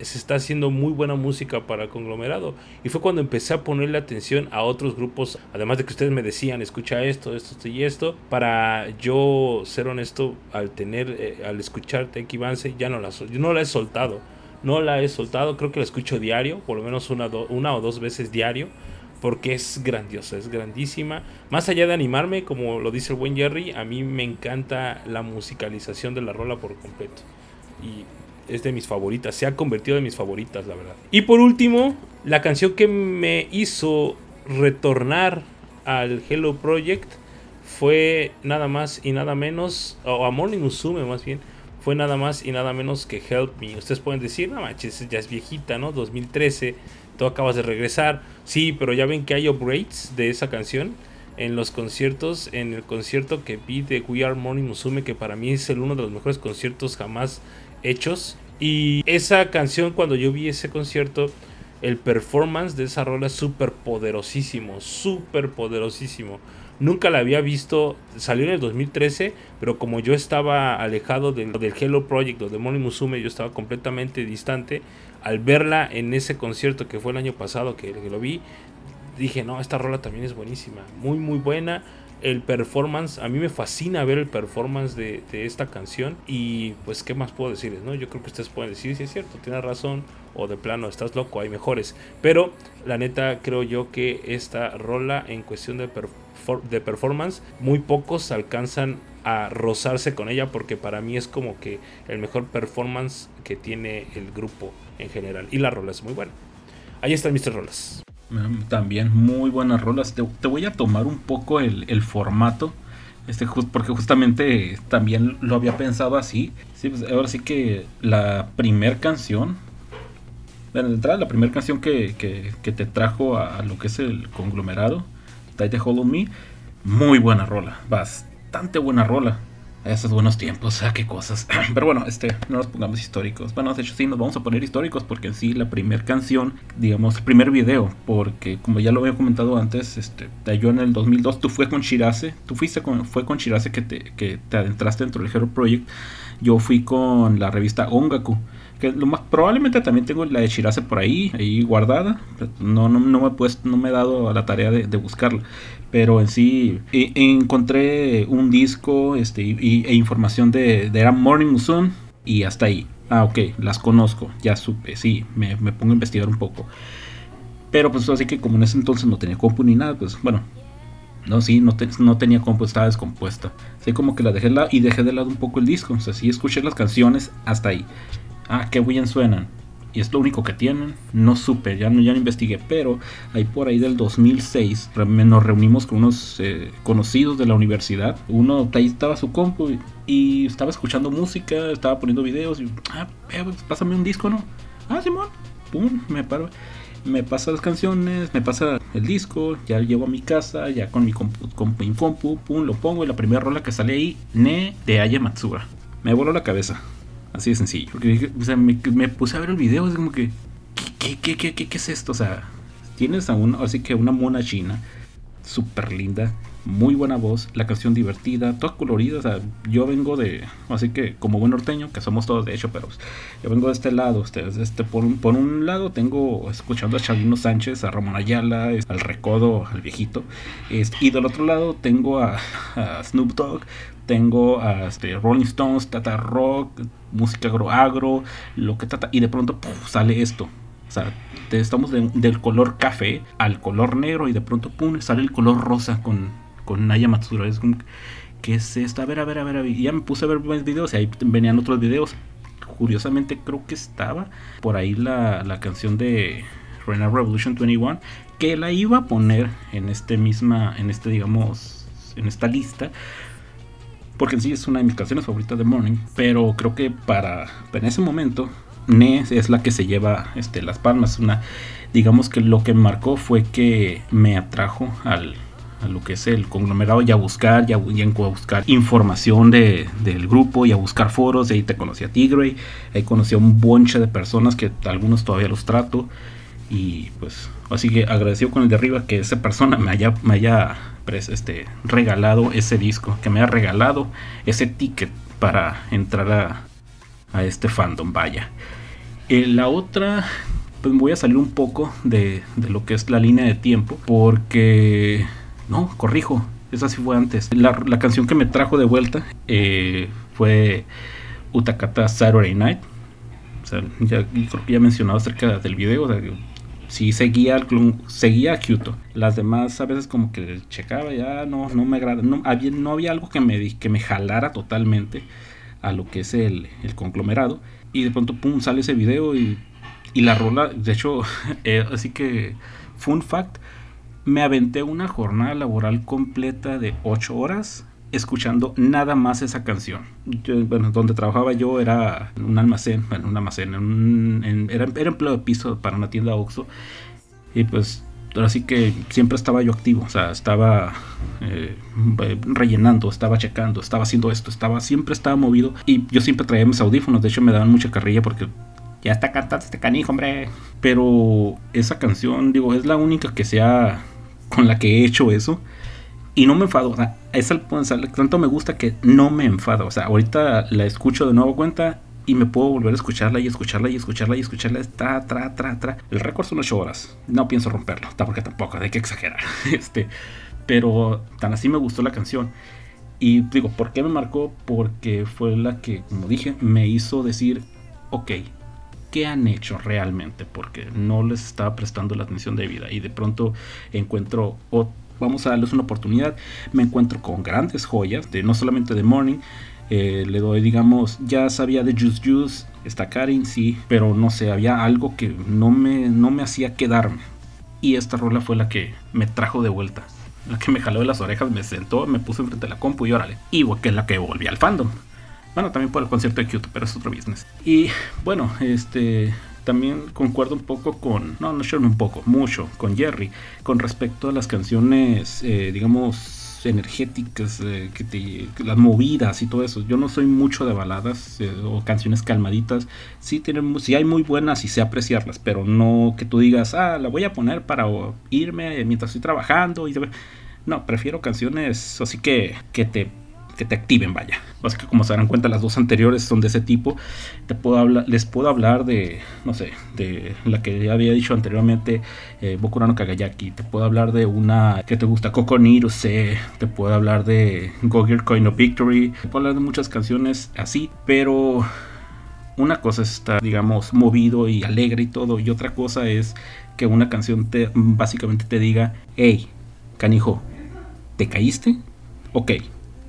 se está haciendo muy buena música para el conglomerado. Y fue cuando empecé a ponerle atención a otros grupos, además de que ustedes me decían, escucha esto, esto, y esto, para yo ser honesto, al tener, eh, al escuchar Tenki Vance, ya no la, yo no la he soltado. No la he soltado, creo que la escucho diario, por lo menos una, una o dos veces diario, porque es grandiosa, es grandísima. Más allá de animarme, como lo dice el buen Jerry, a mí me encanta la musicalización de la rola por completo y es de mis favoritas, se ha convertido en mis favoritas, la verdad. Y por último, la canción que me hizo retornar al Hello Project fue nada más y nada menos, o a Morning más bien, fue nada más y nada menos que Help Me. Ustedes pueden decir, no manches, ya es viejita, ¿no? 2013, tú acabas de regresar. Sí, pero ya ven que hay upgrades de esa canción en los conciertos, en el concierto que vi de We Are Morning Musume, que para mí es el uno de los mejores conciertos jamás hechos. Y esa canción, cuando yo vi ese concierto, el performance de esa rola es súper poderosísimo, súper poderosísimo. Nunca la había visto, salió en el 2013, pero como yo estaba alejado del, del Hello Project o de Moni Musume, yo estaba completamente distante. Al verla en ese concierto que fue el año pasado que, lo vi, dije, no, esta rola también es buenísima, muy, muy buena el performance, a mí me fascina ver el performance de, esta canción y pues qué más puedo decirles, ¿no? Yo creo que ustedes pueden decir si es cierto, tienes razón o de plano estás loco, hay mejores, pero la neta creo yo que esta rola en cuestión de, de performance, muy pocos alcanzan a rozarse con ella porque para mí es como que el mejor performance que tiene el grupo en general y la rola es muy buena. Ahí están mis tres rolas. También muy buenas rolas. Te, voy a tomar un poco el, formato. Este, porque justamente también lo había pensado así. Sí, pues, ahora sí que la primer canción. Bueno, la primera canción que, te trajo a, lo que es el conglomerado, Tight Hold Me, muy buena rola, bastante buena rola. esos buenos tiempos, ah, qué cosas. Pero bueno, este, no nos pongamos históricos. Bueno, de hecho sí, nos vamos a poner históricos porque en sí la primera canción, digamos, primer video, porque como ya lo había comentado antes, este, yo en el 2002, tú fue con Shirase, tú fuiste con, fue con Shirase que te, que te adentraste dentro del Hero Project, yo fui con la revista Ongaku. Que lo más, probablemente también tengo la de Shirase por ahí, ahí guardada. No, no, no me, he puesto, no me he dado a la tarea de, de buscarla pero en sí e, encontré un disco este, y, e información de, de era Morning Musume y hasta ahí. Ah, ok, las conozco, ya supe, sí, me, me, pongo a investigar un poco. Pero pues así que como en ese entonces no tenía compu ni nada, pues bueno, no, sí, no, no tenía compu, estaba descompuesta. Así como que la dejé de lado y dejé de lado un poco el disco. O sí escuché las canciones hasta ahí. Ah, qué bien suenan y es lo único que tienen. No supe, ya no, ya no investigué, pero ahí por ahí del 2006 nos reunimos con unos eh, conocidos de la universidad. Uno ahí estaba su compu y, estaba escuchando música, estaba poniendo videos y, ah, eh, pues, pásame un disco, ¿no? Ah, Simón, pum, me paro. Me pasa las canciones, me pasa el disco, ya llevo a mi casa, ya con mi compu, mi compu, pum, lo pongo y la primera rola que sale ahí, Ne de Aya Matsura. Me voló la cabeza. Así de sencillo. Porque o sea, me, puse a ver el video, es como que, ¿qué, qué, qué, qué, qué es esto? O sea, tienes a una, así que una mona china, súper linda, muy buena voz, la canción divertida, toda colorida. O sea, yo vengo de, así que como buen norteño, que somos todos de hecho, pero yo vengo de este lado. Ustedes, este, por, un, por un lado tengo escuchando a Chalino Sánchez, a Ramón Ayala, al Recodo, al viejito. y del otro lado tengo a, Snoop Dogg, tengo a este, Rolling Stones, Tata Rock, música agro, agro, lo que trata, y de pronto sale esto. O sea, estamos del color café al color negro y de pronto pum, sale el color rosa con, con Naya Matsura. Es como, ¿qué es esto? A ver, a ver, a ver, Y ya me puse a ver más videos y ahí venían otros videos. Curiosamente creo que estaba por ahí la, la canción de Reina Revolution 21 que la iba a poner en este misma, en este digamos, en esta lista porque en sí es una de mis canciones favoritas de Morning, pero creo que para en ese momento Ne es la que se lleva este, las palmas. Una, digamos que lo que marcó fue que me atrajo al, a lo que es el conglomerado y a buscar, y a, buscar información de, del grupo y a buscar foros. Y ahí te conocí a Tigray, ahí conocí a un bonche de personas que algunos todavía los trato. Y pues, así que agradecido con el de arriba que esa persona me haya, me haya este, regalado ese disco, que me ha regalado ese ticket para entrar a, a este fandom, vaya. Eh, la otra, pues voy a salir un poco de, de, lo que es la línea de tiempo, porque, no, corrijo, esa sí fue antes. La, canción que me trajo de vuelta eh, fue Utakata Saturday Night. O sea, ya, creo que ya mencionado acerca del video, sí seguía, seguía a Kyoto. Las demás a veces como que checaba, ya no, no me agrada. No había, algo que me, que me jalara totalmente a lo que es el, el conglomerado. Y de pronto, pum, sale ese video y, y la rola, de hecho, eh, así que, fun fact, me aventé una jornada laboral completa de 8 horas escuchando nada más esa canción. bueno, donde trabajaba yo era un almacén, bueno, un almacén, en era, era, empleo de piso para una tienda Oxxo. Y pues, así que siempre estaba yo activo, o sea, estaba eh, rellenando, estaba checando, estaba haciendo esto, estaba, siempre estaba movido. Y yo siempre traía mis audífonos, de hecho me daban mucha carrilla porque ya está cantando este canijo, hombre. Pero esa canción, digo, es la única que sea con la que he hecho eso y no me enfado. O sea, es el, tanto me gusta que no me enfado. O sea, ahorita la escucho de nuevo cuenta y me puedo volver a escucharla y escucharla y escucharla y escucharla. Tra, tra, tra, tra. El récord son 8 horas. No pienso romperlo. Porque tampoco, hay que exagerar. Este, pero tan así me gustó la canción. Y digo, ¿por qué me marcó? Porque fue la que, como dije, me hizo decir, ok, ¿qué han hecho realmente? Porque no les estaba prestando la atención debida. Y de pronto encuentro otro vamos a darles una oportunidad. Me encuentro con grandes joyas, de no solamente de Morning, eh, le doy, digamos, ya sabía de Juice Juice, está Karin, sí, pero no sé, había algo que no me, no me hacía quedarme. Y esta rola fue la que me trajo de vuelta. La que me jaló de las orejas, me sentó, me puso enfrente de la compu y órale. Y que es la que volví al fandom. Bueno, también por el concierto de Kyoto, pero es otro business. Y bueno, este también concuerdo un poco con, no, no un poco, mucho con Jerry, con respecto a las canciones, eh, digamos, energéticas, eh, que las movidas y todo eso. Yo no soy mucho de baladas eh, o canciones calmaditas. Sí, tienen, sí hay muy buenas y sé apreciarlas, pero no que tú digas, ah, la voy a poner para irme mientras estoy trabajando. No, prefiero canciones así que, que te que te activen, vaya. Así como se darán cuenta, las dos anteriores son de ese tipo. Te puedo hablar, les puedo hablar de, no sé, de la que había dicho anteriormente, eh, Bokurano Kagayaki. Te puedo hablar de una que te gusta, Se. Te puedo hablar de Gogir Coin of Victory. Te puedo hablar de muchas canciones así, pero una cosa es estar, digamos, movido y alegre y todo, y otra cosa es que una canción te básicamente te diga, hey, canijo, ¿te caíste? Ok,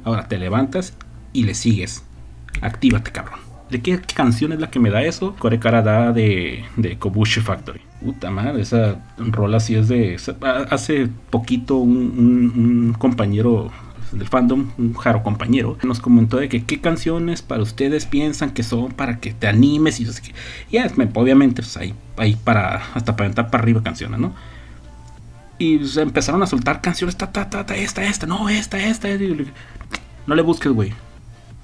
Ahora te levantas y le sigues. Actívate, cabrón. ¿De qué, canción es la que me da eso? Kore Karada de, de Kobushi Factory. Puta madre, esa rola sí es de. Hace poquito un, compañero del fandom, un jaro compañero, nos comentó de que qué canciones para ustedes piensan que son para que te animes y ya, obviamente, pues ahí para, hasta para entrar para arriba canciones, ¿no? Y se empezaron a soltar canciones, ta, ta, ta, esta, esta, no, esta, esta. No le busques, güey.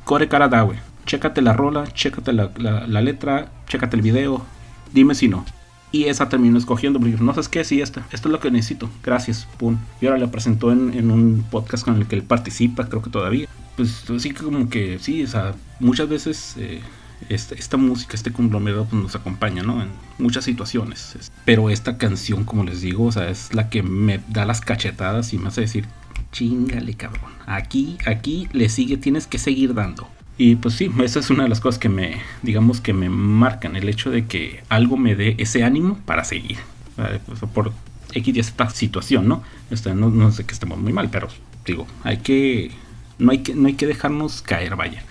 Core da, güey. Chécate la rola, chécate la, letra, chécate el video. Dime si no. Y esa terminó escogiendo, porque no sabes qué, sí, esta, esto es lo que necesito, gracias, pum. Y ahora le presentó en, un podcast con el que él participa, creo que todavía. Pues sí, como que sí, o sea, muchas veces eh, esta, música, este conglomerado pues, nos acompaña, ¿no? En muchas situaciones. Pero esta canción, como les digo, o sea, es la que me da las cachetadas y me hace decir, chingale, cabrón. Aquí, aquí le sigue, tienes que seguir dando. Y pues sí, esa es una de las cosas que me, digamos que me marcan, el hecho de que algo me dé ese ánimo para seguir. Pues, por X y esta situación, ¿no? Este, ¿no? No sé que estemos muy mal, pero digo, hay que no hay que, no hay que dejarnos caer, vaya.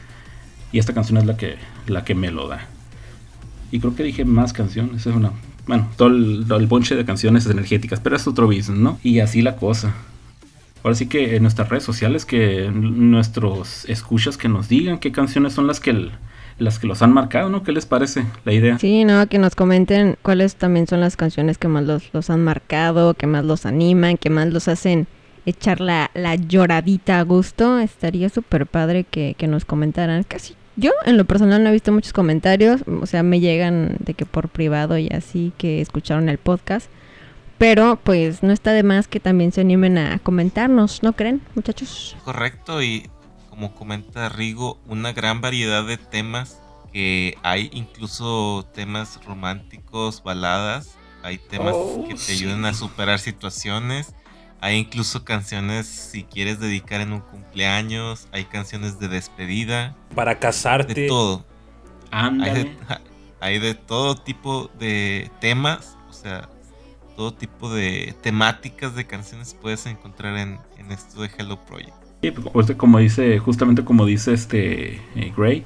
Y esta canción es la que, la que me lo da. Y creo que dije más canciones, es una, bueno, todo el, bonche de canciones energéticas, pero es otro business, ¿no? Y así la cosa. Ahora sí que en nuestras redes sociales que nuestros escuchas que nos digan qué canciones son las que las que los han marcado, ¿no? ¿Qué les parece la idea? Sí, no, que nos comenten cuáles también son las canciones que más los, los han marcado, que más los animan, que más los hacen echar la, la lloradita a gusto. Estaría súper padre que, que nos comentaran. Casi yo en lo personal no he visto muchos comentarios, o sea, me llegan de que por privado y así que escucharon el podcast. Pero pues no está de más que también se animen a comentarnos, ¿no creen, muchachos? Correcto, y como comenta Rigo, una gran variedad de temas que hay incluso temas románticos, baladas, hay temas oh, que te ayudan a superar situaciones, hay incluso canciones si quieres dedicar en un cumpleaños, hay canciones de despedida. Para casarte. De todo. Hay hay de todo tipo de temas, o sea, todo tipo de temáticas de canciones puedes encontrar en, esto de Hello Project. Sí, pues, como dice, justamente como dice este eh, Gray,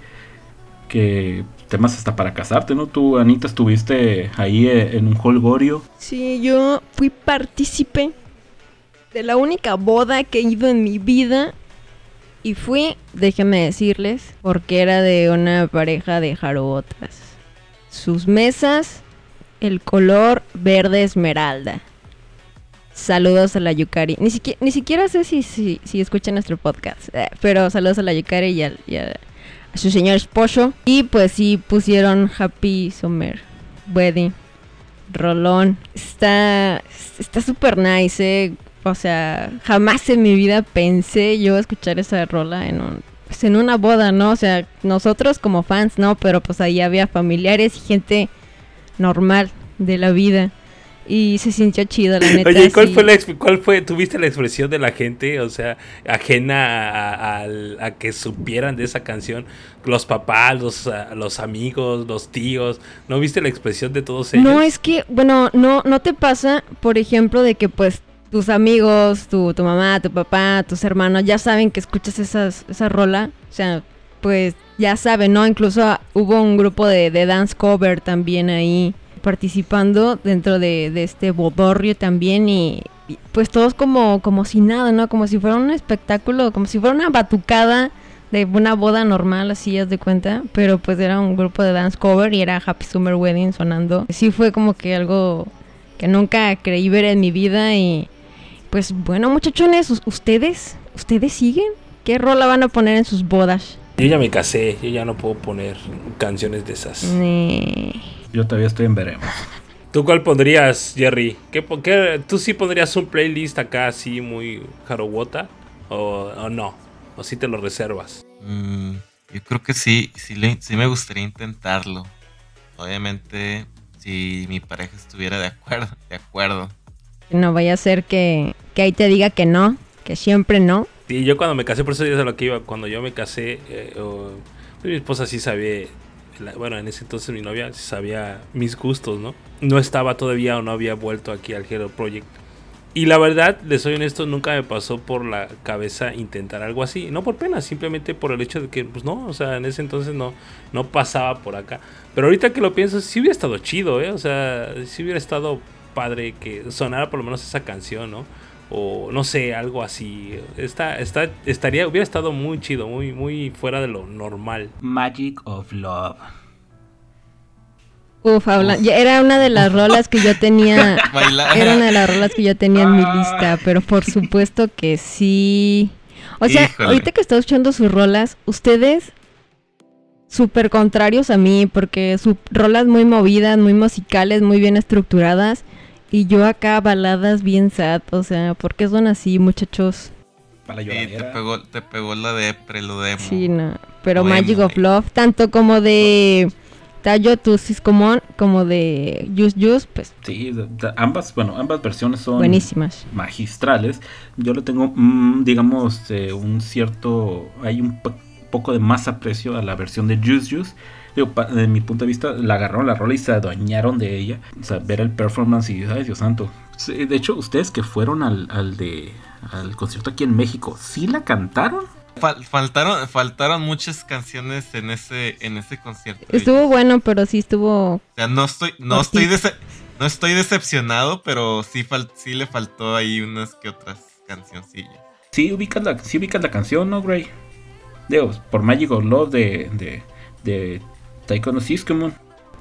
que temas hasta para casarte, ¿no? Tú, Anita, estuviste ahí eh, en un holgorio. Sí, yo fui partícipe de la única boda que he ido en mi vida. Y fui, déjenme decirles, porque era de una pareja de jarobotas. Sus mesas el color verde esmeralda. Saludos a la Yukari. Ni siquiera, sé si, si, si escuchan nuestro podcast, eh, pero saludos a la Yukari y, a, su señor esposo. Y pues sí pusieron Happy Summer Wedding. Rolón. Está está súper nice, eh. O sea, jamás en mi vida pensé yo escuchar esa rola en un pues en una boda, ¿no? O sea, nosotros como fans, ¿no? Pero pues ahí había familiares y gente normal de la vida. Y se sintió chido, la neta. Oye, ¿cuál, fue la, ¿cuál fue, tuviste la expresión de la gente? O sea, ajena a, que supieran de esa canción. Los papás, los, los amigos, los tíos. ¿No viste la expresión de todos ellos? No, es que, bueno, no, no te pasa, por ejemplo, de que pues tus amigos, tu, tu mamá, tu papá, tus hermanos ya saben que escuchas esas, esa rola. O sea, pues ya saben, ¿no? Incluso hubo un grupo de, dance cover también ahí participando dentro de, este bodorrio también y, pues todos como, como si nada, ¿no? Como si fuera un espectáculo, como si fuera una batucada de una boda normal, así es de cuenta, pero pues era un grupo de dance cover y era Happy Summer Wedding sonando. Sí fue como que algo que nunca creí ver en mi vida y pues bueno muchachones, ustedes ¿Ustedes siguen? ¿Qué rola van a poner en sus bodas? Yo ya me casé, yo ya no puedo poner canciones de esas. Nee. Yo todavía estoy en veremos. ¿Tú cuál pondrías, Jerry? ¿Qué, qué- ¿Tú sí pondrías un playlist acá así muy jarowota? ¿O, o no? ¿O sí te lo reservas? Mm, yo creo que sí, sí, le- sí me gustaría intentarlo. Obviamente, si mi pareja estuviera de acuerdo, de acuerdo. No vaya a ser que, que ahí te diga que no, que siempre no. Sí, yo cuando me casé, por eso ya sé lo que iba. Cuando yo me casé, eh, pues mi esposa sí sabía, la- bueno, en ese entonces mi novia sabía mis gustos, ¿no? No estaba todavía o no había vuelto aquí al Hero Project. Y la verdad, les soy honesto, nunca me pasó por la cabeza intentar algo así. No por pena, simplemente por el hecho de que, pues no, o sea, en ese entonces no, no pasaba por acá. Pero ahorita que lo pienso, sí hubiera estado chido, ¿eh? O sea, sí hubiera estado padre que sonara por lo menos esa canción, ¿no? O no sé, algo así. Está, está, estaría, hubiera estado muy chido, muy, muy fuera de lo normal. Magic of Love. Uf, habla- era una de las rolas que yo tenía. Bailar. Era una de las rolas que yo tenía en mi lista, pero por supuesto que sí. O sea, Híjole. ahorita que estoy escuchando sus rolas, ustedes súper contrarios a mí, porque sus rolas muy movidas, muy musicales, muy bien estructuradas, y yo acá baladas bien sad, o sea, ¿por qué son así, muchachos? Para la Sí, te pegó, te pegó la de lo de Sí, no. Pero Magic of eh. Love, tanto como de Tayo to Siscomon, como de Juice Juice, pues Sí, ambas, bueno, ambas versiones son buenísimas. magistrales. Yo le tengo, mm, digamos, eh, un cierto, hay un poco de más aprecio a la versión de Juice Juice. Digo, pa- desde mi punto de vista, la agarraron la rola y se adueñaron de ella. O sea, ver el performance y, ay, Dios santo. Sí, de hecho, ustedes que fueron al, al de al concierto aquí en México, ¿sí la cantaron? Fal- faltaron, faltaron muchas canciones en ese, en ese concierto. Estuvo bueno, pero sí estuvo... O sea, no estoy, no estoy, dece- no estoy decepcionado, pero sí, fal- sí le faltó ahí unas que otras cancioncillas. Sí ubicas la, sí ubicas la canción, ¿no, Gray? Digo, por Magic of Love de, de, de Taiko no Siskumon.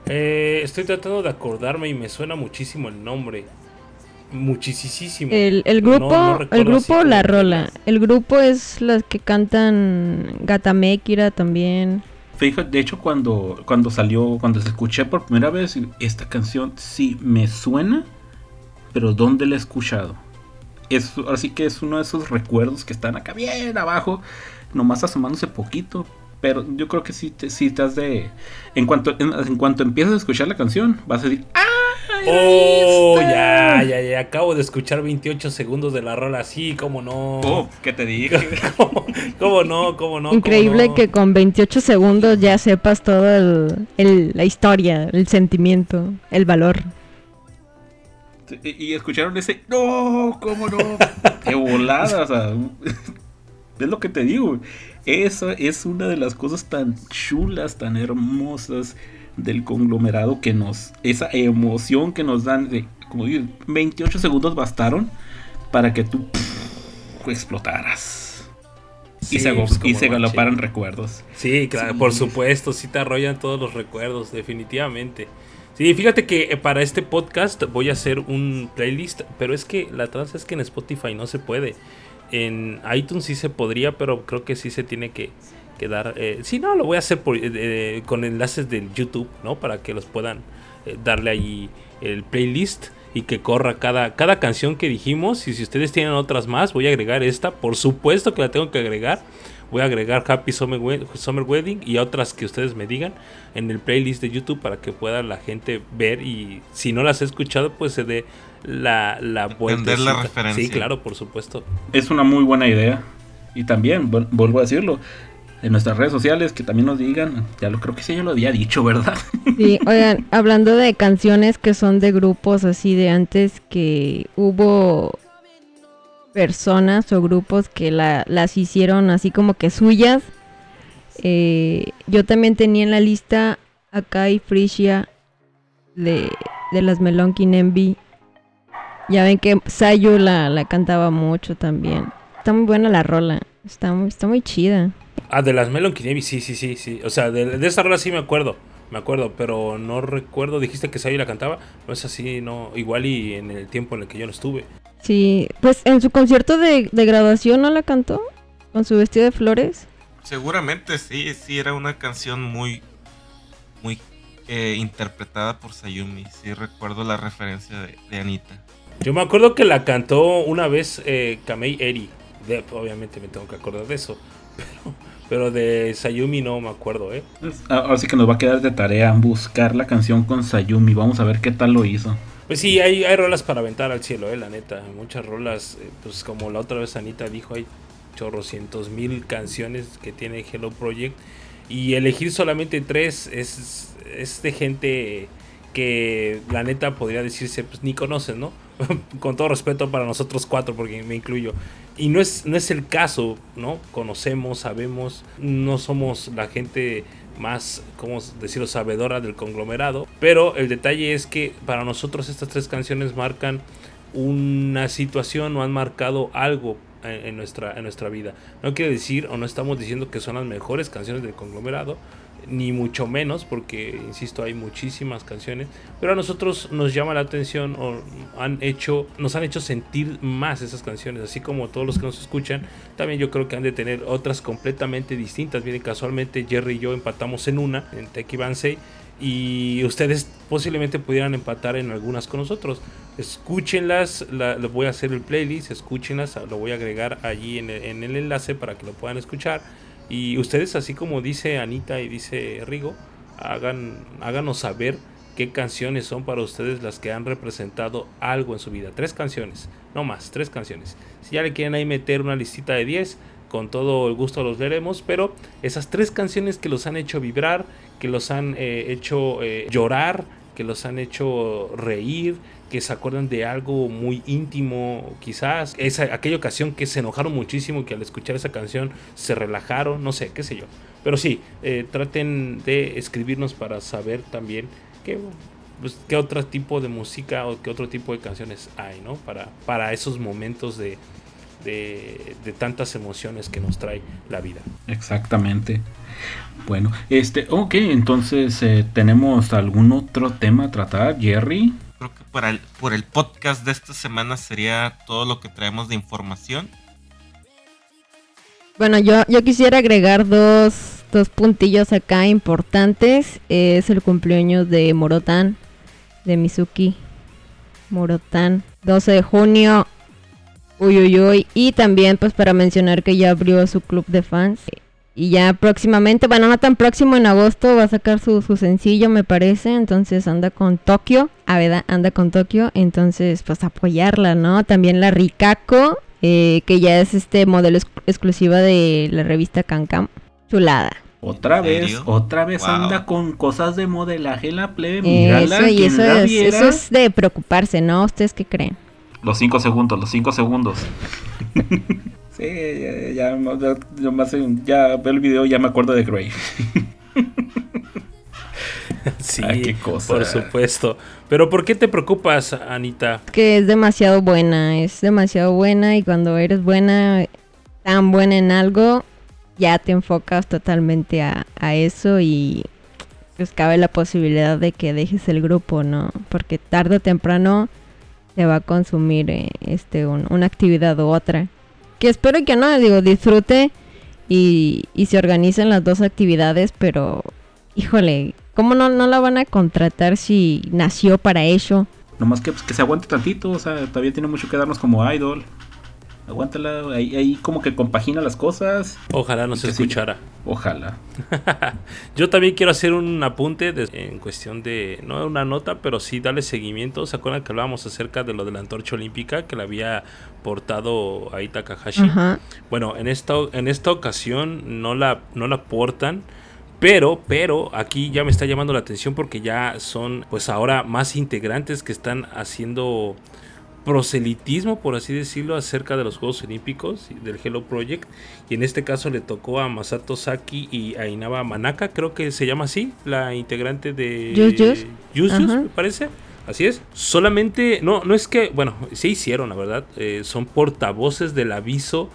Eh, estoy tratando de acordarme y me suena muchísimo el nombre. Muchísimo. El, grupo, no el grupo La Rola. El grupo es las que cantan Gatamekira también. Fíjate, de hecho, cuando, cuando salió, cuando se escuché por primera vez, esta canción sí me suena, pero ¿dónde la he escuchado? Es, así que es uno de esos recuerdos que están acá bien abajo, nomás asomándose poquito. Pero yo creo que sí, te, sí estás de... En cuanto, en, en cuanto empiezas a escuchar la canción, vas a decir, ¡Ah! Oh, esta". ya, ya, ya. Acabo de escuchar 28 segundos de la rola. Sí, cómo no. Oh, ¿qué te dije? ¿Cómo, cómo no? ¿Cómo no? Increíble ¿Cómo no? que con 28 segundos ya sepas todo el, el- la historia, el sentimiento, el valor. Y, y escucharon ese, no, cómo no, de volada, o sea, es lo que te digo, eso es una de las cosas tan chulas, tan hermosas del conglomerado que nos, esa emoción que nos dan, de, como digo, 28 segundos bastaron para que tú pff, explotaras. Sí, y se, pues, y se che. recuerdos. Sí, claro, Sí. por supuesto, sí te arrollan todos los recuerdos, definitivamente. Sí, fíjate que eh, para este podcast voy a hacer un playlist, pero es que la tranza es que en Spotify no se puede. En iTunes sí se podría, pero creo que sí se tiene que, dar. eh, sí, no, lo voy a hacer por, eh, con enlaces del YouTube, ¿no? Para que los puedan eh, darle ahí el playlist y que corra cada, cada canción que dijimos. Y si ustedes tienen otras más, voy a agregar esta. Por supuesto que la tengo que agregar. Voy a agregar Happy Summer, We- Summer Wedding y otras que ustedes me digan en el playlist de YouTube para que pueda la gente ver y si no las he escuchado pues se dé la, la vuelta. Entender la referencia. Sí, claro, por supuesto. Es una muy buena idea. Y también, vu- vuelvo a decirlo, en nuestras redes sociales que también nos digan, ya lo creo que sí, yo lo había dicho, ¿verdad? Sí, oigan, hablando de canciones que son de grupos así de antes que hubo personas o grupos que la- las hicieron así como que suyas. Eh, yo también tenía en la lista acá y Frisia de, de las Melonkin Envy. Ya ven que Sayu la, la cantaba mucho también. Está muy buena la rola. Está muy, está muy chida. Ah, de las Melon Kinebi, sí, sí, sí, sí. O sea, de, de esa rola sí me acuerdo. Me acuerdo, pero no recuerdo. Dijiste que Sayo la cantaba. No es así, no. Igual y en el tiempo en el que yo no estuve. Sí, pues en su concierto de, de graduación no la cantó con su vestido de flores. Seguramente sí, sí, era una canción muy, muy eh, interpretada por Sayumi. Sí, recuerdo la referencia de, Anita. Yo me acuerdo que la cantó una vez eh, Kamei Eri. obviamente me tengo que acordar de eso. Pero, pero de Sayumi no me acuerdo, ¿eh? Pues, ahora sí que nos va a quedar de tarea buscar la canción con Sayumi. Vamos a ver qué tal lo hizo. Pues sí, hay, hay rolas para aventar al cielo, eh, la neta. Muchas rolas, eh, pues como la otra vez Anita dijo, hay chorrocientos mil canciones que tiene Hello Project. Y elegir solamente tres es, es de gente que la neta podría decirse, pues ni conoces, ¿no? Con todo respeto para nosotros cuatro, porque me incluyo. Y no es, no es el caso, ¿no? Conocemos, sabemos, no somos la gente más, ¿cómo decirlo?, sabedora del conglomerado. Pero el detalle es que para nosotros estas tres canciones marcan una situación o han marcado algo en, nuestra, en nuestra vida. No quiere decir o no estamos diciendo que son las mejores canciones del conglomerado, ni mucho menos, porque insisto, hay muchísimas canciones, pero a nosotros nos llama la atención o han hecho, nos han hecho sentir más esas canciones, así como todos los que nos escuchan, también yo creo que han de tener otras completamente distintas. Miren, casualmente Jerry y yo empatamos en una, en Teki Bansei, y ustedes posiblemente pudieran empatar en algunas con nosotros. Escúchenlas, la, voy a hacer el playlist, escúchenlas, lo voy a agregar allí en el, en el enlace para que lo puedan escuchar. Y ustedes, así como dice Anita y dice Rigo, hagan, háganos saber qué canciones son para ustedes las que han representado algo en su vida. Tres canciones, no más, tres canciones. Si ya le quieren ahí meter una listita de 10, con todo el gusto los leeremos, pero esas tres canciones que los han hecho vibrar, que los han eh, hecho eh, llorar, que los han hecho reír, que se acuerdan de algo muy íntimo, quizás, esa, aquella ocasión que se enojaron muchísimo, que al escuchar esa canción se relajaron, no sé, qué sé yo. Pero sí, eh, traten de escribirnos para saber también qué, pues, qué otro tipo de música o qué otro tipo de canciones hay, ¿no? Para, para esos momentos de, de, tantas emociones que nos trae la vida. Exactamente. Bueno, este, ok, entonces eh, tenemos algún otro tema a tratar, Jerry. Para el, por el podcast de esta semana sería todo lo que traemos de información. Bueno, yo, yo quisiera agregar dos, dos puntillos acá importantes. Es el cumpleaños de Morotan, de Mizuki. Morotan, 12 de junio. Uy, uy, uy. Y también, pues, para mencionar que ya abrió su club de fans. Y ya próximamente, bueno, no tan próximo, en agosto va a sacar su, sencillo, me parece. Entonces anda con Tokio. Aveda anda con Tokio. Entonces, pues apoyarla, ¿no? También la Rikako, eh, que ya es este modelo exclusiva de la revista Cancam. Chulada. Otra vez, otra vez anda con cosas de modelaje la plebe. Mírala, eso, y eso es, eso es de preocuparse, ¿no? ¿Ustedes qué creen? Los 5 segundos, los 5 segundos. sí, ya, ya, veo el video ya me acuerdo de Gray. sí, qué cosa. por supuesto. Pero ¿por qué te preocupas, Anita? Que es demasiado buena, es demasiado buena y cuando eres buena, tan buena en algo, ya te enfocas totalmente a, a eso y pues cabe la posibilidad de que dejes el grupo, ¿no? Porque tarde o temprano se va a consumir eh, este una actividad u otra. Que espero que no, digo, disfrute y, y se organicen las dos actividades, pero híjole, ¿cómo no, no la van a contratar si nació para eso? Nomás que, pues, que se aguante tantito, o sea, todavía tiene mucho que darnos como idol aguántala, ahí, ahí, como que compagina las cosas. Ojalá no se escuchara. Ojalá. Yo también quiero hacer un apunte en cuestión de, no una nota, pero sí darle seguimiento. ¿Se acuerdan que hablábamos acerca de lo de la antorcha olímpica que la había portado ahí Takahashi? Bueno, en esta, en esta ocasión no la, no la portan. Pero, pero aquí ya me está llamando la atención porque ya son pues ahora más integrantes que están haciendo proselitismo, por así decirlo, acerca de los Juegos Olímpicos del Hello Project. Y en este caso le tocó a Masato Saki y a Inaba Manaka, creo que se llama así, la integrante de Yus me parece. Así es. Solamente, no, no es que, bueno, se hicieron, la verdad. Eh, son portavoces del aviso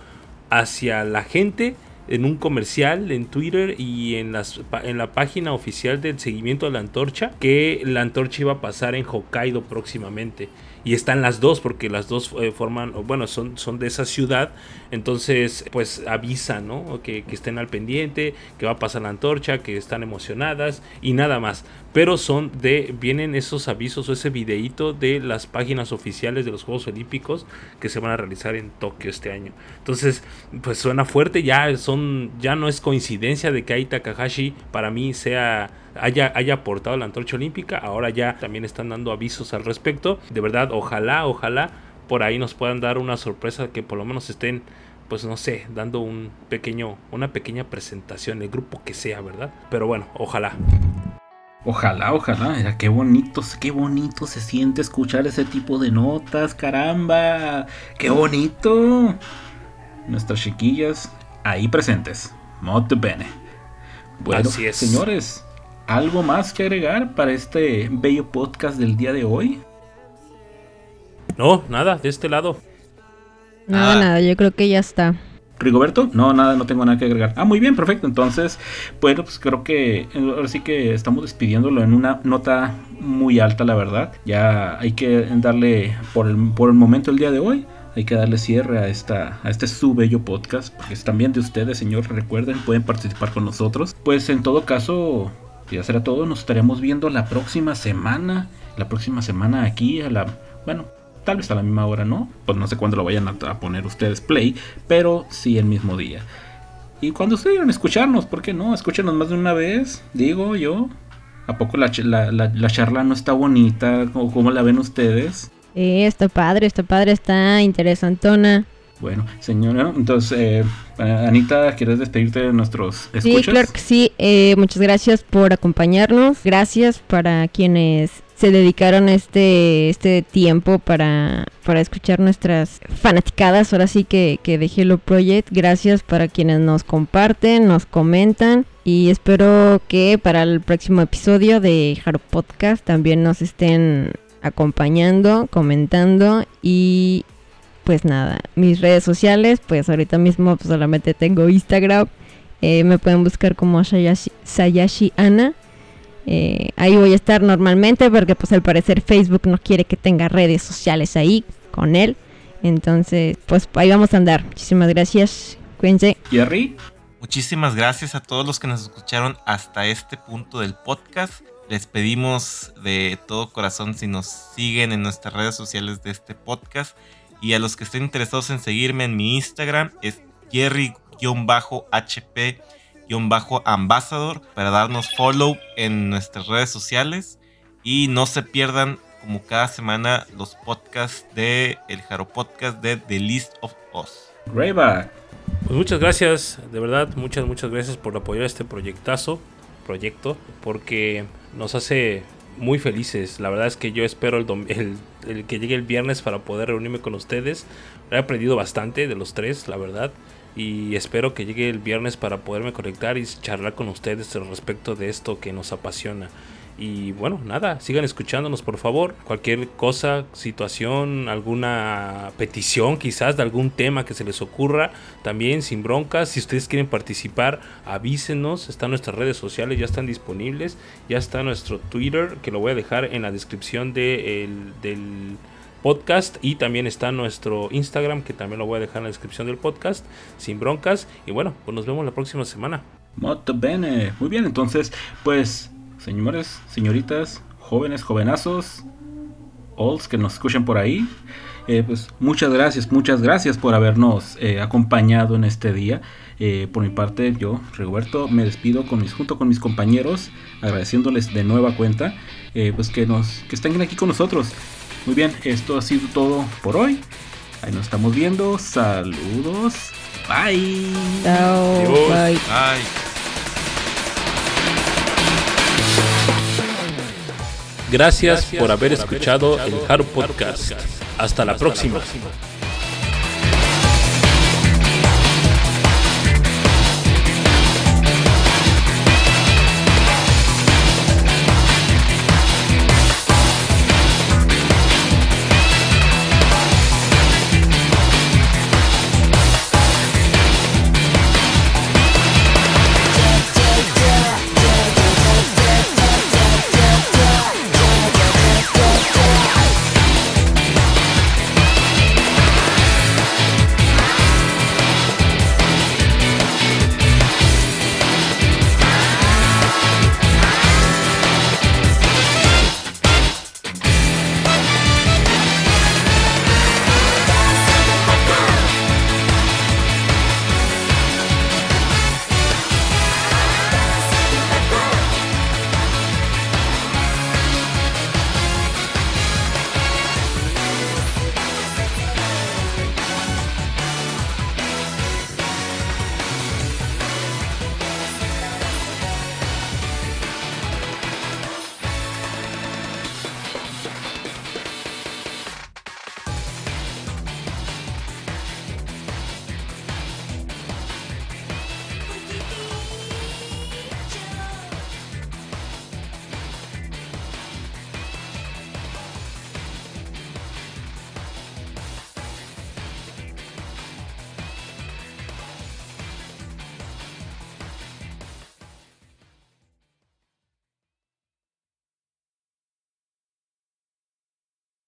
hacia la gente en un comercial en Twitter y en, las, en la página oficial del seguimiento de la antorcha que la antorcha iba a pasar en Hokkaido próximamente y están las dos porque las dos eh, forman, bueno, son, son de esa ciudad, entonces pues avisan, ¿no? Que, estén al pendiente, que va a pasar la antorcha, que están emocionadas y nada más. Pero son de, vienen esos avisos o ese videíto de las páginas oficiales de los Juegos Olímpicos que se van a realizar en Tokio este año. Entonces, pues suena fuerte, ya son, ya no es coincidencia de que ahí Takahashi para mí sea haya, haya aportado la antorcha olímpica. Ahora ya también están dando avisos al respecto. De verdad, ojalá, ojalá por ahí nos puedan dar una sorpresa que por lo menos estén pues no sé, dando un pequeño, una pequeña presentación, el grupo que sea, ¿verdad? Pero bueno, ojalá. Ojalá, ojalá. Mira, qué bonito, qué bonito se siente escuchar ese tipo de notas, caramba. Qué bonito. Nuestras chiquillas ahí presentes. Molto bene. Bueno, Así es. señores, ¿algo más que agregar para este bello podcast del día de hoy? No, nada, de este lado. Nada, Ah. nada, yo creo que ya está. Rigoberto, no, nada, no tengo nada que agregar. Ah, muy bien, perfecto. Entonces, bueno, pues creo que ahora sí que estamos despidiéndolo en una nota muy alta, la verdad. Ya hay que darle, por el, por el momento, el día de hoy, hay que darle cierre a, esta, a este su bello podcast, porque es también de ustedes, señor. Recuerden, pueden participar con nosotros. Pues en todo caso, ya será todo. Nos estaremos viendo la próxima semana. La próxima semana aquí a la. Bueno, tal vez a la misma hora, ¿no? Pues no sé cuándo lo vayan a, a poner ustedes play, pero sí el mismo día. Y cuando ustedes quieran escucharnos, ¿por qué no? Escúchenos más de una vez, digo yo. ¿A poco la, la- la- la charla no está bonita? ¿Cómo, cómo la ven ustedes? Sí, está padre, está padre, está interesantona. Bueno, señora, entonces, eh, Anita, ¿quieres despedirte de nuestros escuchas? Sí, claro que sí. Eh, muchas gracias por acompañarnos. Gracias para quienes se dedicaron este este tiempo para, para escuchar nuestras fanaticadas. Ahora sí que, que de Hello Project. Gracias para quienes nos comparten, nos comentan. Y espero que para el próximo episodio de Haro Podcast también nos estén acompañando, comentando y pues nada, mis redes sociales, pues ahorita mismo solamente tengo Instagram. Eh, me pueden buscar como Sayashi, Sayashi Ana. Eh, ahí voy a estar normalmente porque pues al parecer Facebook no quiere que tenga redes sociales ahí con él. Entonces, pues ahí vamos a andar. Muchísimas gracias. Cuídense. Jerry, Muchísimas gracias a todos los que nos escucharon hasta este punto del podcast. Les pedimos de todo corazón si nos siguen en nuestras redes sociales de este podcast. Y a los que estén interesados en seguirme en mi Instagram es Jerry-HP-Ambassador para darnos follow en nuestras redes sociales. Y no se pierdan como cada semana los podcasts de El Jaro Podcast de The List of Us. Greyback. Pues muchas gracias, de verdad, muchas, muchas gracias por apoyar este proyectazo, proyecto, porque nos hace muy felices. La verdad es que yo espero el, dom- el- el que llegue el viernes para poder reunirme con ustedes. He aprendido bastante de los tres, la verdad. Y espero que llegue el viernes para poderme conectar y charlar con ustedes respecto de esto que nos apasiona. Y bueno, nada, sigan escuchándonos por favor. Cualquier cosa, situación, alguna petición quizás de algún tema que se les ocurra, también sin broncas. Si ustedes quieren participar, avísenos. Están nuestras redes sociales, ya están disponibles. Ya está nuestro Twitter, que lo voy a dejar en la descripción de el- del podcast. Y también está nuestro Instagram, que también lo voy a dejar en la descripción del podcast. Sin broncas. Y bueno, pues nos vemos la próxima semana. Bene. Muy bien, entonces, pues, señores, señoritas, jóvenes, jovenazos, olds que nos escuchen por ahí, eh, pues muchas gracias, muchas gracias por habernos eh, acompañado en este día. Eh, por mi parte, yo, Rigoberto, me despido con mis, junto con mis compañeros, agradeciéndoles de nueva cuenta, eh, pues que nos, que estén aquí con nosotros. Muy bien, esto ha sido todo por hoy. Ahí nos estamos viendo. Saludos. Bye. Chao. Adiós. Bye. Ay. Gracias, por haber escuchado el Haro Podcast. Hasta la próxima.